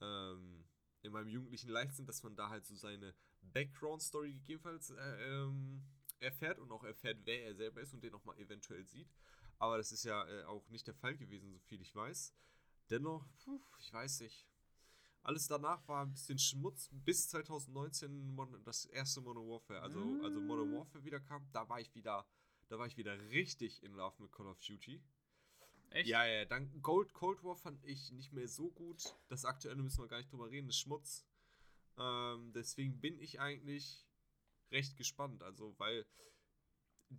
ähm, in meinem jugendlichen Leichtsinn, dass man da halt so seine Background-Story gegebenenfalls äh, ähm, erfährt und auch erfährt, wer er selber ist und den auch mal eventuell sieht. Aber das ist ja äh, auch nicht der Fall gewesen, so viel ich weiß. Dennoch, puh, ich weiß nicht. Alles danach war ein bisschen Schmutz, bis 2019 das erste Modern Warfare, also, mm. also Modern Warfare wieder kam, da war ich wieder, da war ich wieder richtig in Love mit Call of Duty. Echt? Ja, ja, dann Gold, Cold War fand ich nicht mehr so gut. Das aktuelle müssen wir gar nicht drüber reden, das ist Schmutz. Ähm, deswegen bin ich eigentlich recht gespannt, also, weil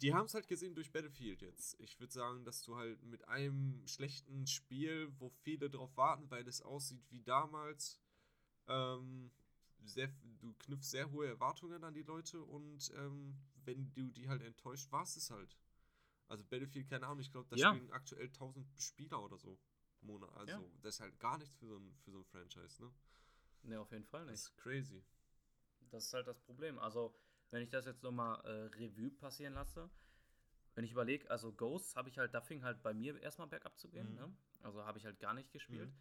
die haben es halt gesehen durch Battlefield jetzt. Ich würde sagen, dass du halt mit einem schlechten Spiel, wo viele drauf warten, weil es aussieht wie damals, ähm, sehr, du knüpfst sehr hohe Erwartungen an die Leute und ähm, wenn du die halt enttäuscht, war es halt. Also Battlefield, keine Ahnung, ich glaube, da ja. spielen aktuell 1000 Spieler oder so. Monat. Also ja. das ist halt gar nichts für so ein, für so ein Franchise, ne? Ne, auf jeden Fall nicht. Das ist crazy. Das ist halt das Problem. Also wenn ich das jetzt nochmal äh, Revue passieren lasse, wenn ich überlege, also Ghosts habe ich halt, da fing halt bei mir erstmal bergab zu gehen, mhm. ne? Also habe ich halt gar nicht gespielt. Mhm.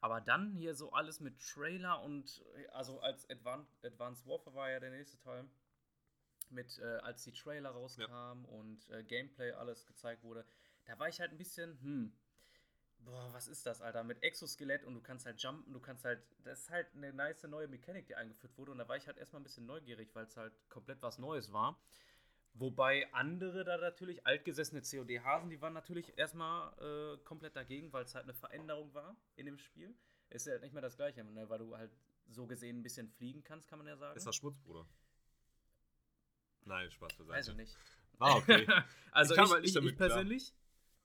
Aber dann hier so alles mit Trailer und also als Advan Advanced Warfare war ja der nächste Teil. Mit, äh, als die Trailer rauskamen ja. und äh, Gameplay alles gezeigt wurde, da war ich halt ein bisschen, hm, boah, was ist das, Alter? Mit Exoskelett und du kannst halt jumpen, du kannst halt, das ist halt eine nice neue Mechanik, die eingeführt wurde. Und da war ich halt erstmal ein bisschen neugierig, weil es halt komplett was Neues war. Wobei andere da natürlich, altgesessene COD-Hasen, die waren natürlich erstmal äh, komplett dagegen, weil es halt eine Veränderung war in dem Spiel. Ist ja halt nicht mehr das Gleiche, ne? weil du halt so gesehen ein bisschen fliegen kannst, kann man ja sagen. Ist das Schmutz, Bruder? Nein, Spaß Weiß ich nicht. Ah, okay. also ich, ich, halt ich, ich persönlich,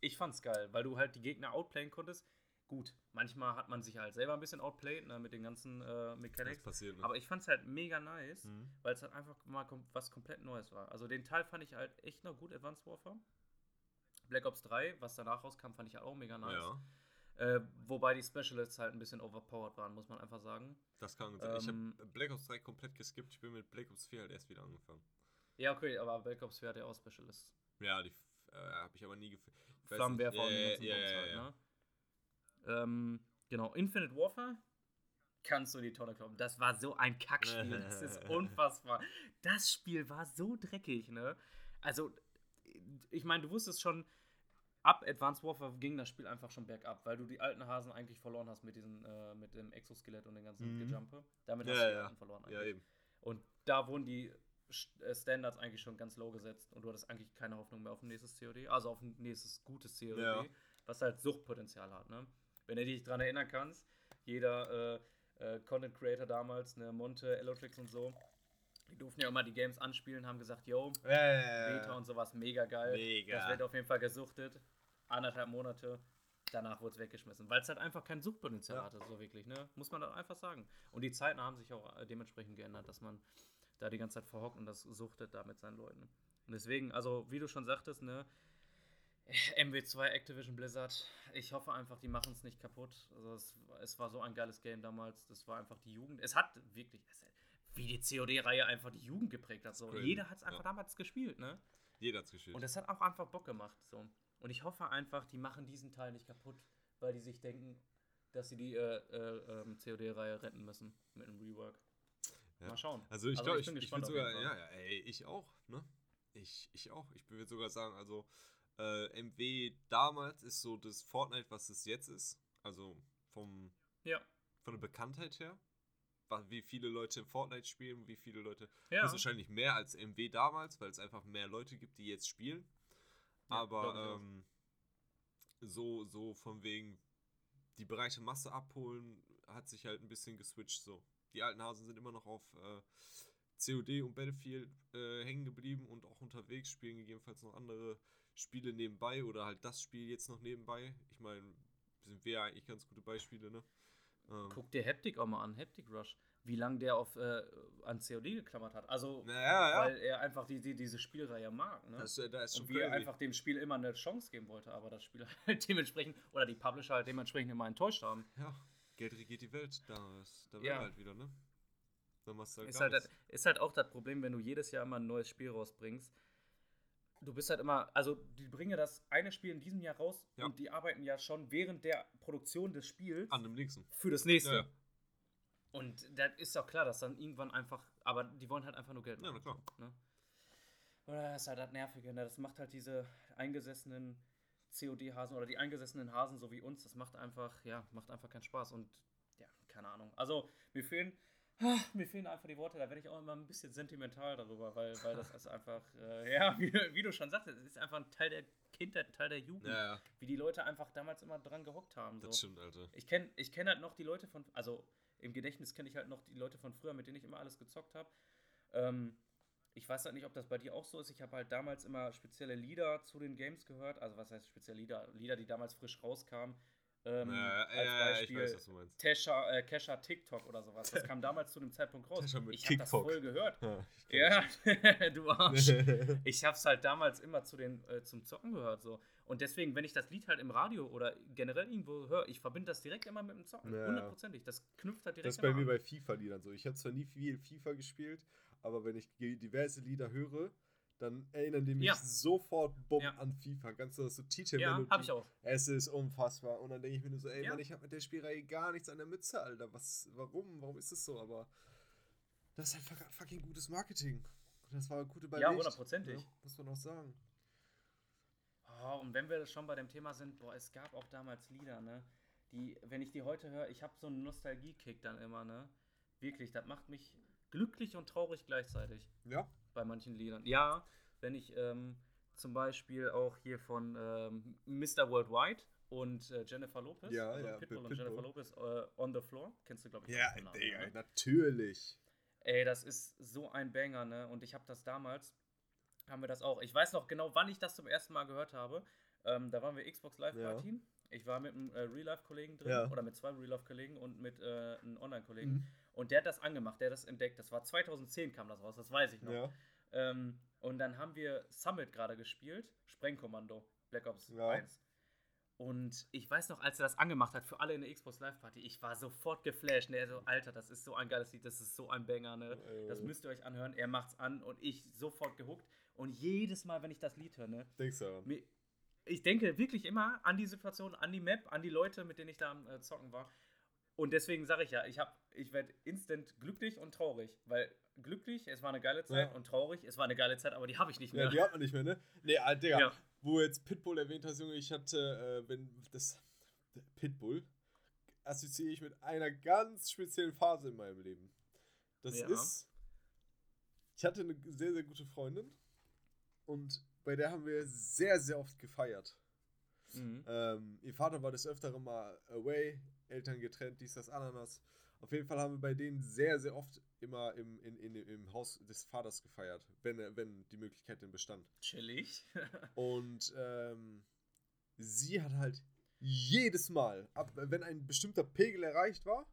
ich fand's geil, weil du halt die Gegner outplayen konntest. Gut, manchmal hat man sich halt selber ein bisschen outplayed ne, mit den ganzen äh, Mechanics. Passiert, ne? Aber ich fand's halt mega nice, mhm. weil es halt einfach mal kom was komplett Neues war. Also den Teil fand ich halt echt noch gut, Advanced Warfare. Black Ops 3, was danach rauskam, fand ich halt auch mega nice. Ja. Äh, wobei die Specialists halt ein bisschen overpowered waren, muss man einfach sagen. Das kann sein. Ähm, ich habe Black Ops 3 komplett geskippt. Ich bin mit Black Ops 4 halt erst wieder angefangen. Ja, okay, aber Black Ops 4 hat ja auch Specialists. Ja, die äh, habe ich aber nie gefunden. Flammenwerfer und die ganzen yeah, yeah, halt, ne? Ähm, genau, Infinite Warfare kannst du die Tonne kloppen. Das war so ein Kackspiel. Das ist unfassbar. Das Spiel war so dreckig, ne? Also, ich meine, du wusstest schon, ab Advanced Warfare ging das Spiel einfach schon bergab, weil du die alten Hasen eigentlich verloren hast mit, diesen, äh, mit dem Exoskelett und den ganzen mhm. Gejumpe. Damit ja, hast du die alten verloren eigentlich. Ja, eben. Und da wurden die Standards eigentlich schon ganz low gesetzt und du hattest eigentlich keine Hoffnung mehr auf ein nächstes COD, also auf ein nächstes gutes COD, ja. was halt Suchtpotenzial hat. Ne? Wenn du dich daran erinnern kannst, jeder äh, äh, Content Creator damals, ne, Monte, Elotrix und so, die durften ja immer die Games anspielen, haben gesagt, yo, äh, Beta und sowas, mega geil. Mega. Das wird auf jeden Fall gesuchtet. Anderthalb Monate, danach wurde es weggeschmissen, weil es halt einfach kein Suchtpotenzial ja. hatte, so wirklich, ne? Muss man da einfach sagen. Und die Zeiten haben sich auch äh, dementsprechend geändert, dass man da die ganze Zeit verhockt und das suchtet da mit seinen Leuten. Und deswegen, also wie du schon sagtest, ne, MW2 Activision Blizzard, ich hoffe einfach, die machen es nicht kaputt. Also es, es, war so ein geiles Game damals, das war einfach die Jugend. Es hat wirklich, es, wie die COD-Reihe einfach die Jugend geprägt hat. So. Jeder hat es einfach ja. damals gespielt, ne? Jeder hat es gespielt. Und es hat auch einfach Bock gemacht. So. Und ich hoffe einfach, die machen diesen Teil nicht kaputt, weil die sich denken, dass sie die äh, äh, ähm, COD-Reihe retten müssen mit einem Rework. Ja. Mal schauen. Also ich also glaube, ich, ich, ich würde sogar, ja, ja, ey, ich auch, ne? Ich, ich auch. Ich würde sogar sagen, also äh, MW damals ist so das Fortnite, was es jetzt ist. Also vom, ja. von der Bekanntheit her. Wie viele Leute Fortnite spielen, wie viele Leute. Ja. Das ist wahrscheinlich mehr als MW damals, weil es einfach mehr Leute gibt, die jetzt spielen. Ja, Aber ähm, so, so von wegen die breite Masse abholen, hat sich halt ein bisschen geswitcht so die alten Hasen sind immer noch auf äh, COD und Battlefield äh, hängen geblieben und auch unterwegs, spielen gegebenenfalls noch andere Spiele nebenbei oder halt das Spiel jetzt noch nebenbei. Ich meine, sind wir eigentlich ganz gute Beispiele, ne? Ähm, Guck dir Haptic auch mal an, Haptic Rush. Wie lange der auf, äh, an COD geklammert hat. Also, ja, ja. weil er einfach die, die, diese Spielreihe mag. Ne? Das, da ist schon Und wie er einfach dem Spiel immer eine Chance geben wollte, aber das Spiel halt dementsprechend, oder die Publisher halt dementsprechend immer enttäuscht haben. Ja. Geld regiert die Welt, da ist da ja. halt wieder, ne? Dann machst du halt ist, halt, ist halt auch das Problem, wenn du jedes Jahr immer ein neues Spiel rausbringst. Du bist halt immer, also die bringen ja das eine Spiel in diesem Jahr raus ja. und die arbeiten ja schon während der Produktion des Spiels an dem nächsten. Für das nächste. Ja, und da ist auch klar, dass dann irgendwann einfach, aber die wollen halt einfach nur Geld machen. Ja, na klar. Ne? Oder das ist halt das Nervige, ne? Das macht halt diese eingesessenen COD-Hasen oder die eingesessenen Hasen so wie uns, das macht einfach, ja, macht einfach keinen Spaß und ja, keine Ahnung. Also mir fehlen, ah, mir fehlen einfach die Worte, da werde ich auch immer ein bisschen sentimental darüber, weil, weil das ist einfach, äh, ja, wie, wie, du schon sagtest, es ist einfach ein Teil der Kindheit, ein Teil der Jugend, ja, ja. wie die Leute einfach damals immer dran gehockt haben. So. Das stimmt, Alter. Ich kenne ich kenn halt noch die Leute von, also im Gedächtnis kenne ich halt noch die Leute von früher, mit denen ich immer alles gezockt habe. Ähm, ich weiß halt nicht, ob das bei dir auch so ist. Ich habe halt damals immer spezielle Lieder zu den Games gehört. Also was heißt spezielle Lieder? Lieder, die damals frisch rauskamen. Ähm, ja, als ja, Beispiel ich weiß, was du meinst. Tesha, äh, Kesha TikTok oder sowas. Das kam damals zu dem Zeitpunkt raus. ich habe das voll gehört. Ja, ja du Arsch. ich habe es halt damals immer zu den, äh, zum Zocken gehört. So. Und deswegen, wenn ich das Lied halt im Radio oder generell irgendwo höre, ich verbinde das direkt immer mit dem Zocken. Hundertprozentig. Das knüpft halt direkt Das ist bei mir bei FIFA-Liedern so. Ich habe zwar nie viel FIFA gespielt, aber wenn ich diverse Lieder höre, dann erinnern die mich ja. sofort bumm, ja. an FIFA. Ganz so, so Titelmelodie. Ja, hab ich auch. Es ist unfassbar. Und dann denke ich mir nur so, ey ja. Mann, ich habe mit der Spielreihe gar nichts an der Mütze, Alter. Was, warum? Warum ist das so? Aber das ist halt fucking gutes Marketing. Das war gute bei Ja, hundertprozentig. Ja, muss man auch sagen. Oh, und wenn wir schon bei dem Thema sind, boah, es gab auch damals Lieder, ne? Die, wenn ich die heute höre, ich habe so einen Nostalgie-Kick dann immer, ne? Wirklich, das macht mich glücklich und traurig gleichzeitig. Ja. Bei manchen Liedern. Ja, wenn ich ähm, zum Beispiel auch hier von ähm, Mr. Worldwide und äh, Jennifer Lopez, ja, also ja, Pitbull, Pitbull und Jennifer Lopez äh, On the Floor, kennst du, glaube ich. Ja, Namen, ey, ne? natürlich. Ey, das ist so ein Banger, ne? Und ich habe das damals, haben wir das auch. Ich weiß noch genau, wann ich das zum ersten Mal gehört habe. Ähm, da waren wir Xbox Live ja. Team. Ich war mit einem äh, Real-Life-Kollegen drin ja. oder mit zwei Real-Life-Kollegen und mit äh, einem Online-Kollegen. Mhm. Und der hat das angemacht, der hat das entdeckt. Das war 2010 kam das raus, das weiß ich noch. Ja. Ähm, und dann haben wir Summit gerade gespielt, Sprengkommando, Black Ops ja. 1. Und ich weiß noch, als er das angemacht hat für alle in der Xbox Live Party, ich war sofort geflasht. Ne? Er so, Alter, das ist so ein geiles Lied, das ist so ein Banger, ne? Das müsst ihr euch anhören. Er macht's an und ich sofort gehuckt. Und jedes Mal, wenn ich das Lied höre, ne? Denkst du? Mir, ich denke wirklich immer an die Situation, an die Map, an die Leute, mit denen ich da am äh, Zocken war. Und deswegen sage ich ja, ich, ich werde instant glücklich und traurig, weil glücklich, es war eine geile Zeit ja. und traurig, es war eine geile Zeit, aber die habe ich nicht mehr. Ja, die hat man nicht mehr, ne? Nee, ah, Digga. Ja. wo jetzt Pitbull erwähnt hast, Junge, ich hatte, äh, wenn das Pitbull assoziiere ich mit einer ganz speziellen Phase in meinem Leben. Das ja. ist, ich hatte eine sehr, sehr gute Freundin und bei der haben wir sehr, sehr oft gefeiert. Mhm. Ähm, ihr Vater war des Öfteren mal away, Eltern getrennt, dies, das, Ananas. Auf jeden Fall haben wir bei denen sehr, sehr oft immer im, in, in, im Haus des Vaters gefeiert, wenn, wenn die Möglichkeit denn bestand. Chillig. und ähm, sie hat halt jedes Mal, ab, wenn ein bestimmter Pegel erreicht war,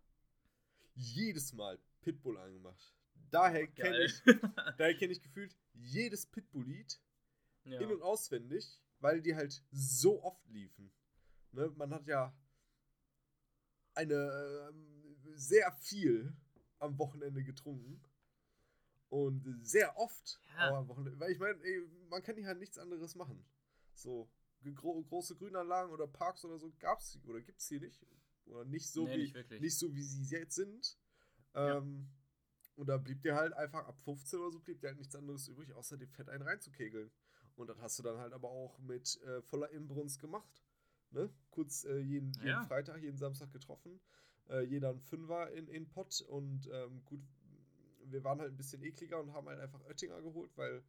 jedes Mal Pitbull angemacht. Daher oh, kenne ich, daher kenne ich gefühlt jedes Pitbull-Lied ja. in- und auswendig, weil die halt so oft liefen. Ne? Man hat ja eine äh, sehr viel am Wochenende getrunken. Und sehr oft ja. am Wochenende. Weil ich meine, man kann hier halt nichts anderes machen. So, gro große Grünanlagen oder Parks oder so gab es oder gibt es hier nicht. Oder nicht so, nee, wie, nicht, nicht, so, wie sie jetzt sind. Ähm, ja. Und da blieb dir halt einfach ab 15 oder so, blieb dir halt nichts anderes übrig, außer dem Fett einen reinzukegeln. Und das hast du dann halt aber auch mit äh, voller Inbrunst gemacht. Ne? Kurz äh, jeden, jeden ja. Freitag, jeden Samstag getroffen. Äh, jeder ein Fünfer in, in Pott. Und ähm, gut, wir waren halt ein bisschen ekliger und haben halt einfach Oettinger geholt, weil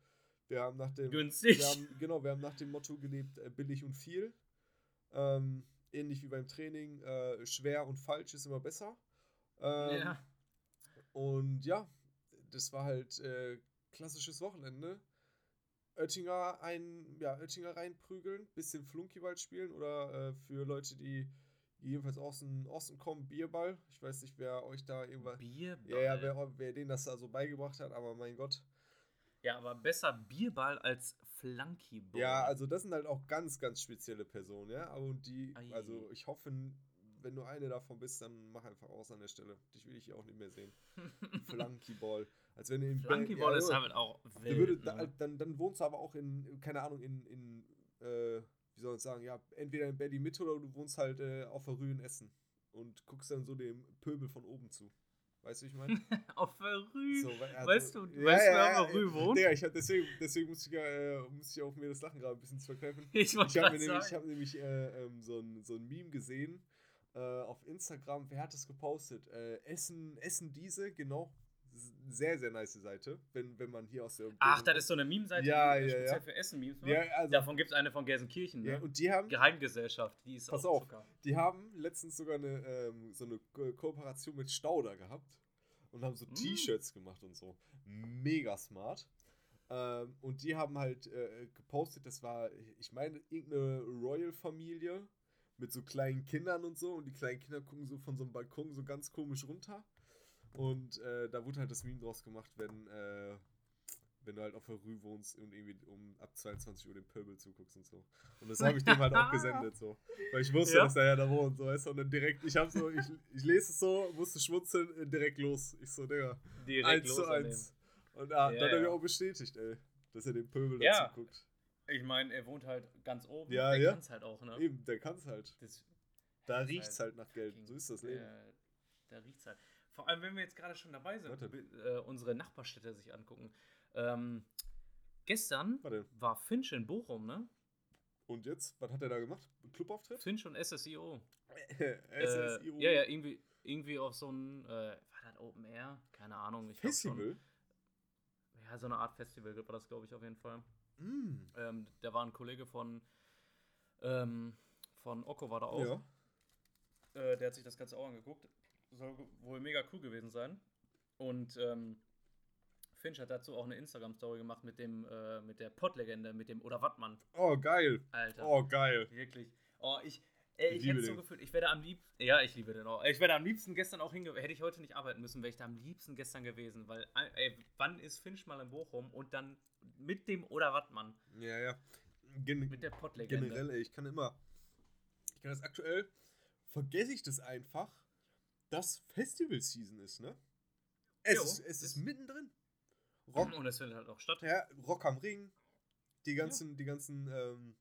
wir haben nach dem. Günstig. Wir haben, genau, wir haben nach dem Motto gelebt, äh, billig und viel. Ähm, ähnlich wie beim Training, äh, schwer und falsch ist immer besser. Ähm, ja. Und ja, das war halt äh, klassisches Wochenende. Oettinger ein, ja, Oettinger reinprügeln, bisschen Flunkyball spielen oder äh, für Leute, die jedenfalls aus dem Osten kommen, Bierball. Ich weiß nicht, wer euch da irgendwas. Bierball? Ja, ja, wer, wer denen das da so beigebracht hat, aber mein Gott. Ja, aber besser Bierball als Flunkyball. Ja, also das sind halt auch ganz, ganz spezielle Personen, ja. Und die, Ei. also ich hoffe, wenn du eine davon bist, dann mach einfach aus an der Stelle. Dich will ich hier auch nicht mehr sehen. Flunkyball. Als wenn du in Flunkyball ja, ist halt auch wild, würde, ne? dann, dann wohnst du aber auch in, keine Ahnung, in, in äh, wie soll ich sagen, ja, entweder in Berlin Mitte oder du wohnst halt äh, auf der Rühe in Essen und guckst dann so dem Pöbel von oben zu. Weißt du, wie ich meine? auf der Rue. So, also, weißt du, ja, weißt, ja, wer auf der Rue wohnt? Ja, ich hab, deswegen, deswegen musste ich, äh, ich auch mir das Lachen gerade ein bisschen zu verkneifen. Ich, ich habe nämlich, hab nämlich äh, ähm, so, ein, so ein Meme gesehen äh, auf Instagram. Wer hat das gepostet? Äh, Essen, Essen diese, genau sehr, sehr nice Seite, wenn, wenn man hier aus der Umgebung Ach, das ist so eine Meme-Seite, ja, ja, speziell ja. für Essen-Memes ja, also, Davon gibt es eine von Gelsenkirchen, ne? Ja, und die haben... Geheimgesellschaft, die ist Pass auf, sogar. die haben letztens sogar eine, ähm, so eine Ko Kooperation mit Stauder gehabt und haben so mm. T-Shirts gemacht und so. Mega smart. Ähm, und die haben halt äh, gepostet, das war, ich meine, irgendeine Royal-Familie mit so kleinen Kindern und so und die kleinen Kinder gucken so von so einem Balkon so ganz komisch runter und äh, da wurde halt das Meme draus gemacht, wenn, äh, wenn du halt auf der Rue wohnst und irgendwie um ab 22 Uhr den Pöbel zuguckst und so. Und das habe ich dem halt auch gesendet, so. Weil ich wusste, ja. dass er ja da wohnt, so, weißt du? Und dann direkt, ich habe so, ich, ich lese es so, musste schmunzeln, äh, direkt los. Ich so, Digga, direkt 1 zu 1. Und ah, ja, dann hat er mir auch bestätigt, ey, dass er den Pöbel ja. dazu guckt. Ich meine, er wohnt halt ganz oben. Ja, der ja. kann es halt auch, ne? Eben, der kann es halt. Das, da riecht es halt, halt nach Geld. So ist das Leben. Der, da riecht es halt. Vor allem, wenn wir jetzt gerade schon dabei sind, äh, unsere Nachbarstädte sich angucken. Ähm, gestern war Finch in Bochum, ne? Und jetzt? Was hat er da gemacht? Clubauftritt? Finch und SSIO. SSIO. Äh, ja, ja, irgendwie, irgendwie auf so ein, äh, war das Open Air? Keine Ahnung. Ich Festival? Schon, ja, so eine Art Festival war das, glaube ich, auf jeden Fall. Mm. Ähm, da war ein Kollege von, ähm, von Oko war da auch. Ja. Äh, der hat sich das Ganze auch angeguckt soll wohl mega cool gewesen sein. Und ähm, Finch hat dazu auch eine Instagram-Story gemacht mit dem, äh, mit der Pott-Legende, mit dem Oder Wattmann. Oh, geil. Alter. Oh, geil. Wirklich. Oh, ich, ey, ich, ich hätte so gefühlt, ich werde am liebsten, ja, ich liebe den auch. Ich wäre am liebsten gestern auch hingegangen, hätte ich heute nicht arbeiten müssen, wäre ich da am liebsten gestern gewesen, weil, ey, wann ist Finch mal in Bochum und dann mit dem Oder Wattmann? Ja, ja. Gen mit der Pott-Legende. Generell, ey, ich kann immer, ich kann das aktuell, vergesse ich das einfach, das Festival-Season ist, ne? Es, jo, ist, es ist, mittendrin. Rock, und es findet halt auch statt. Ja, Rock am Ring. Die ganzen, ja. die ganzen ähm,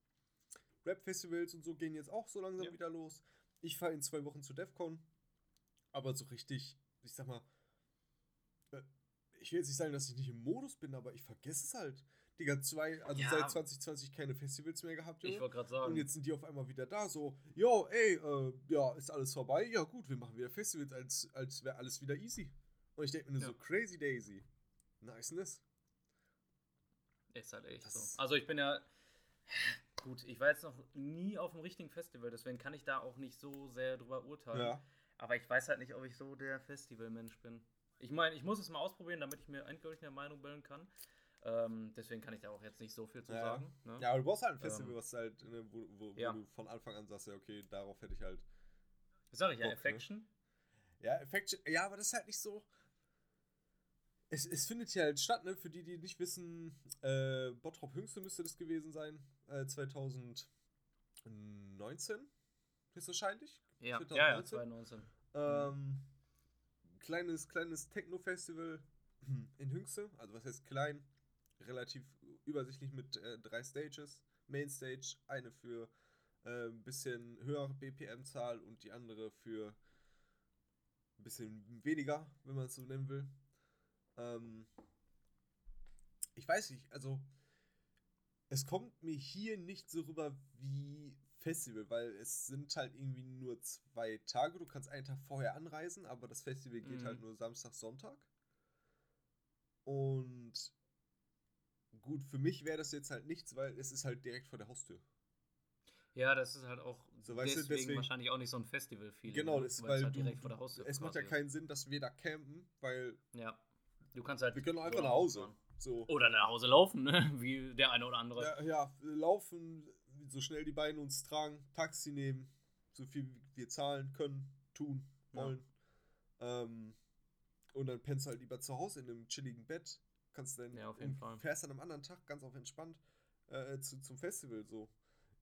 Rap-Festivals und so gehen jetzt auch so langsam ja. wieder los. Ich fahre in zwei Wochen zu DEFCON. Aber so richtig, ich sag mal, äh, ich will jetzt nicht sagen, dass ich nicht im Modus bin, aber ich vergesse es halt. Digga, zwei, also ja. seit 2020 keine Festivals mehr gehabt, Junge. Ich wollte gerade sagen. Und jetzt sind die auf einmal wieder da, so, yo, ey, äh, ja, ist alles vorbei? Ja, gut, wir machen wieder Festivals, als, als wäre alles wieder easy. Und ich denke mir nur ja. so, crazy daisy. Niceness. Ist halt echt das so. Also ich bin ja, gut, ich war jetzt noch nie auf einem richtigen Festival, deswegen kann ich da auch nicht so sehr drüber urteilen. Ja. Aber ich weiß halt nicht, ob ich so der Festivalmensch bin. Ich meine, ich muss es mal ausprobieren, damit ich mir endgültig eine Meinung bilden kann. Ähm, deswegen kann ich da auch jetzt nicht so viel zu ja. sagen. Ne? Ja, aber du brauchst halt ein Festival, ähm, was halt, ne, wo, wo, wo ja. du von Anfang an sagst, ja, okay, darauf hätte ich halt. Was sag ich, Bock, ja, Affection? Ne? Ja, Affection, ja, aber das ist halt nicht so. Es, es findet ja halt statt, ne? Für die, die nicht wissen, äh, Bottrop Hüngste müsste das gewesen sein, äh, 2019 höchstwahrscheinlich. Ja, 2019. ja, ja 2019. Ähm, kleines, kleines Techno-Festival in Hüngste, also was heißt klein, relativ übersichtlich mit äh, drei Stages. Mainstage, eine für ein äh, bisschen höhere BPM-Zahl und die andere für ein bisschen weniger, wenn man es so nennen will. Ähm, ich weiß nicht, also es kommt mir hier nicht so rüber wie Festival, weil es sind halt irgendwie nur zwei Tage. Du kannst einen Tag vorher anreisen, aber das Festival geht halt mhm. halt nur Samstag, Sonntag. Und gut, für mich wäre das jetzt halt nichts, weil es ist halt direkt vor der Haustür. Ja, das ist halt auch so, deswegen, du, deswegen, wahrscheinlich auch nicht so ein Festival-Feeling. Genau, ne? das, weil, weil halt direkt vor der Haustür Es macht ja keinen Sinn, dass wir da campen, weil. Ja. Du kannst halt. Wir können einfach nach Hause. So. Oder nach Hause laufen, ne? Wie der eine oder andere. Ja, ja, laufen, so schnell die Beine uns tragen, Taxi nehmen, so viel wir zahlen können, tun, wollen. Ja. Ähm, und dann pennst du halt lieber zu Hause in einem chilligen Bett. Kannst dann ja, auf jeden Fall. fährst dann am anderen Tag ganz auf entspannt äh, zu, zum Festival so.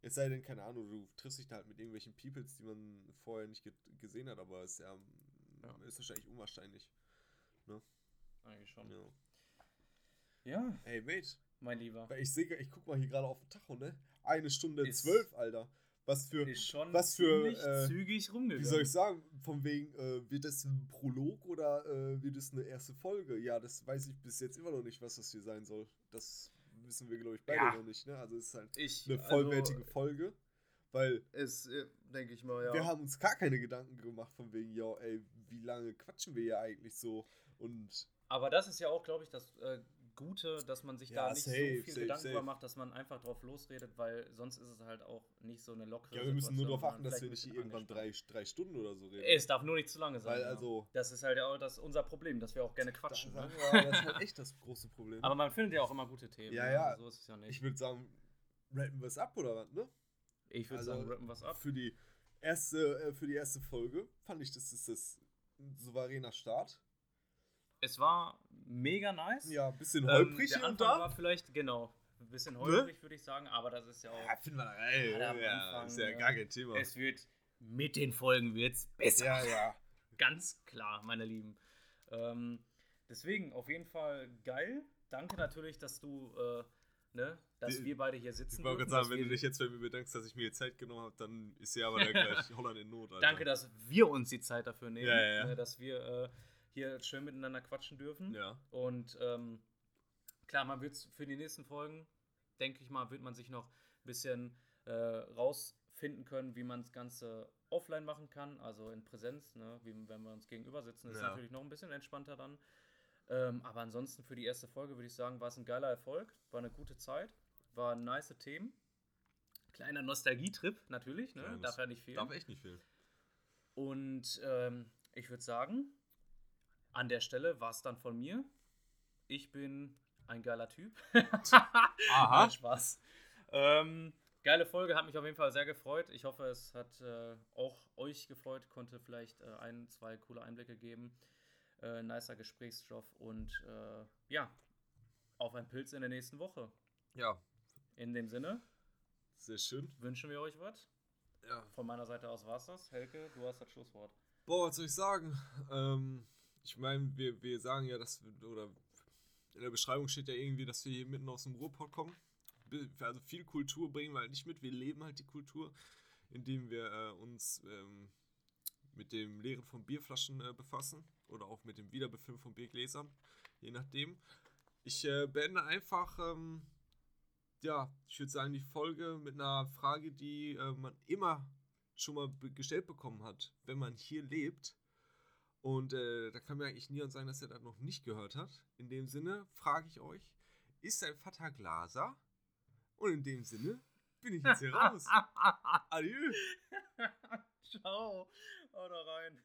Es sei denn, keine Ahnung, du triffst dich da halt mit irgendwelchen Peoples, die man vorher nicht ge gesehen hat, aber ist ja, ja. ist wahrscheinlich unwahrscheinlich. Ne? Eigentlich schon. Ja. ja. Ey, Mate. Mein Lieber. Ich sehe, ich guck mal hier gerade auf den Tacho, ne? Eine Stunde ist zwölf, Alter. Was für. Ist schon was für. Äh, zügig rumgegangen. Wie soll ich sagen? Von wegen, äh, wird das ein Prolog oder äh, wird es eine erste Folge? Ja, das weiß ich bis jetzt immer noch nicht, was das hier sein soll. Das wissen wir, glaube ich, beide ja. noch nicht, ne? Also, es ist halt ich, eine vollwertige also, Folge. Weil. Es, äh, denke ich mal, ja. Wir haben uns gar keine Gedanken gemacht, von wegen, ja, ey, wie lange quatschen wir hier eigentlich so? Und. Aber das ist ja auch, glaube ich, das äh, Gute, dass man sich ja, da nicht safe, so viel safe, Gedanken safe. macht, dass man einfach drauf losredet, weil sonst ist es halt auch nicht so eine lockere Ja, wir müssen nur darauf achten, dass wir nicht irgendwann drei, drei Stunden oder so reden. Es darf nur nicht zu lange sein. Weil also das ist halt auch das, unser Problem, dass wir auch gerne quatschen. Das, ne? ja, das ist halt echt das große Problem. Aber man findet ja auch immer gute Themen. Ja, ne? ja. Also so ist es ja nicht. Ich würde sagen, rappen wir es ab oder was, ne? Ich würde also sagen, rappen wir es ab. Für die, erste, äh, für die erste Folge fand ich, das ist das ein souveräner Start. Es war mega nice. Ja, ein bisschen holprig ähm, der und da. war vielleicht, genau, ein bisschen ne? holprig, ne? würde ich sagen, aber das ist ja auch. Ja, finden wir ey, ja, Anfang, ist ja gar kein Thema. Es wird mit den Folgen wird's besser. Ja, ja. Ganz klar, meine Lieben. Ähm, deswegen auf jeden Fall geil. Danke natürlich, dass du, äh, ne, dass die, wir beide hier sitzen. Ich wollte gerade sagen, wenn du dich jetzt bei mir bedankst, dass ich mir die Zeit genommen habe, dann ist ja aber gleich Holland in Not. Alter. Danke, dass wir uns die Zeit dafür nehmen, ja, ja. Ne, dass wir äh, hier schön miteinander quatschen dürfen. Ja. Und ähm, klar, man wird für die nächsten Folgen, denke ich mal, wird man sich noch ein bisschen äh, rausfinden können, wie man das Ganze offline machen kann, also in Präsenz, ne? wie wenn wir uns gegenüber sitzen, ist ja. natürlich noch ein bisschen entspannter dann. Ähm, aber ansonsten für die erste Folge würde ich sagen, war es ein geiler Erfolg, war eine gute Zeit, war nice Themen. Kleiner Nostalgietrip natürlich, ne? Kleines, darf ja nicht fehlen. Darf echt nicht fehlen. Und ähm, ich würde sagen, an der Stelle war es dann von mir. Ich bin ein geiler Typ. Aha. Spaß. Ähm, geile Folge, hat mich auf jeden Fall sehr gefreut. Ich hoffe, es hat äh, auch euch gefreut, konnte vielleicht äh, ein, zwei coole Einblicke geben. Äh, nicer Gesprächsstoff und äh, ja, auf ein Pilz in der nächsten Woche. Ja. In dem Sinne. Sehr schön. Wünschen wir euch was? Ja. Von meiner Seite aus war es das. Helke, du hast das Schlusswort. Boah, was soll ich sagen? Ähm, ich meine, wir, wir sagen ja, dass wir, oder in der Beschreibung steht ja irgendwie, dass wir hier mitten aus dem Ruhrpott kommen. Also viel Kultur bringen wir halt nicht mit. Wir leben halt die Kultur, indem wir äh, uns ähm, mit dem Leeren von Bierflaschen äh, befassen oder auch mit dem Wiederbefüllen von Biergläsern, je nachdem. Ich äh, beende einfach ähm, ja, ich würde sagen, die Folge mit einer Frage, die äh, man immer schon mal gestellt bekommen hat, wenn man hier lebt. Und äh, da kann mir eigentlich niemand sagen, dass er das noch nicht gehört hat. In dem Sinne frage ich euch, ist dein Vater Glaser? Und in dem Sinne bin ich jetzt hier raus. Adieu. Ciao. Hau da rein.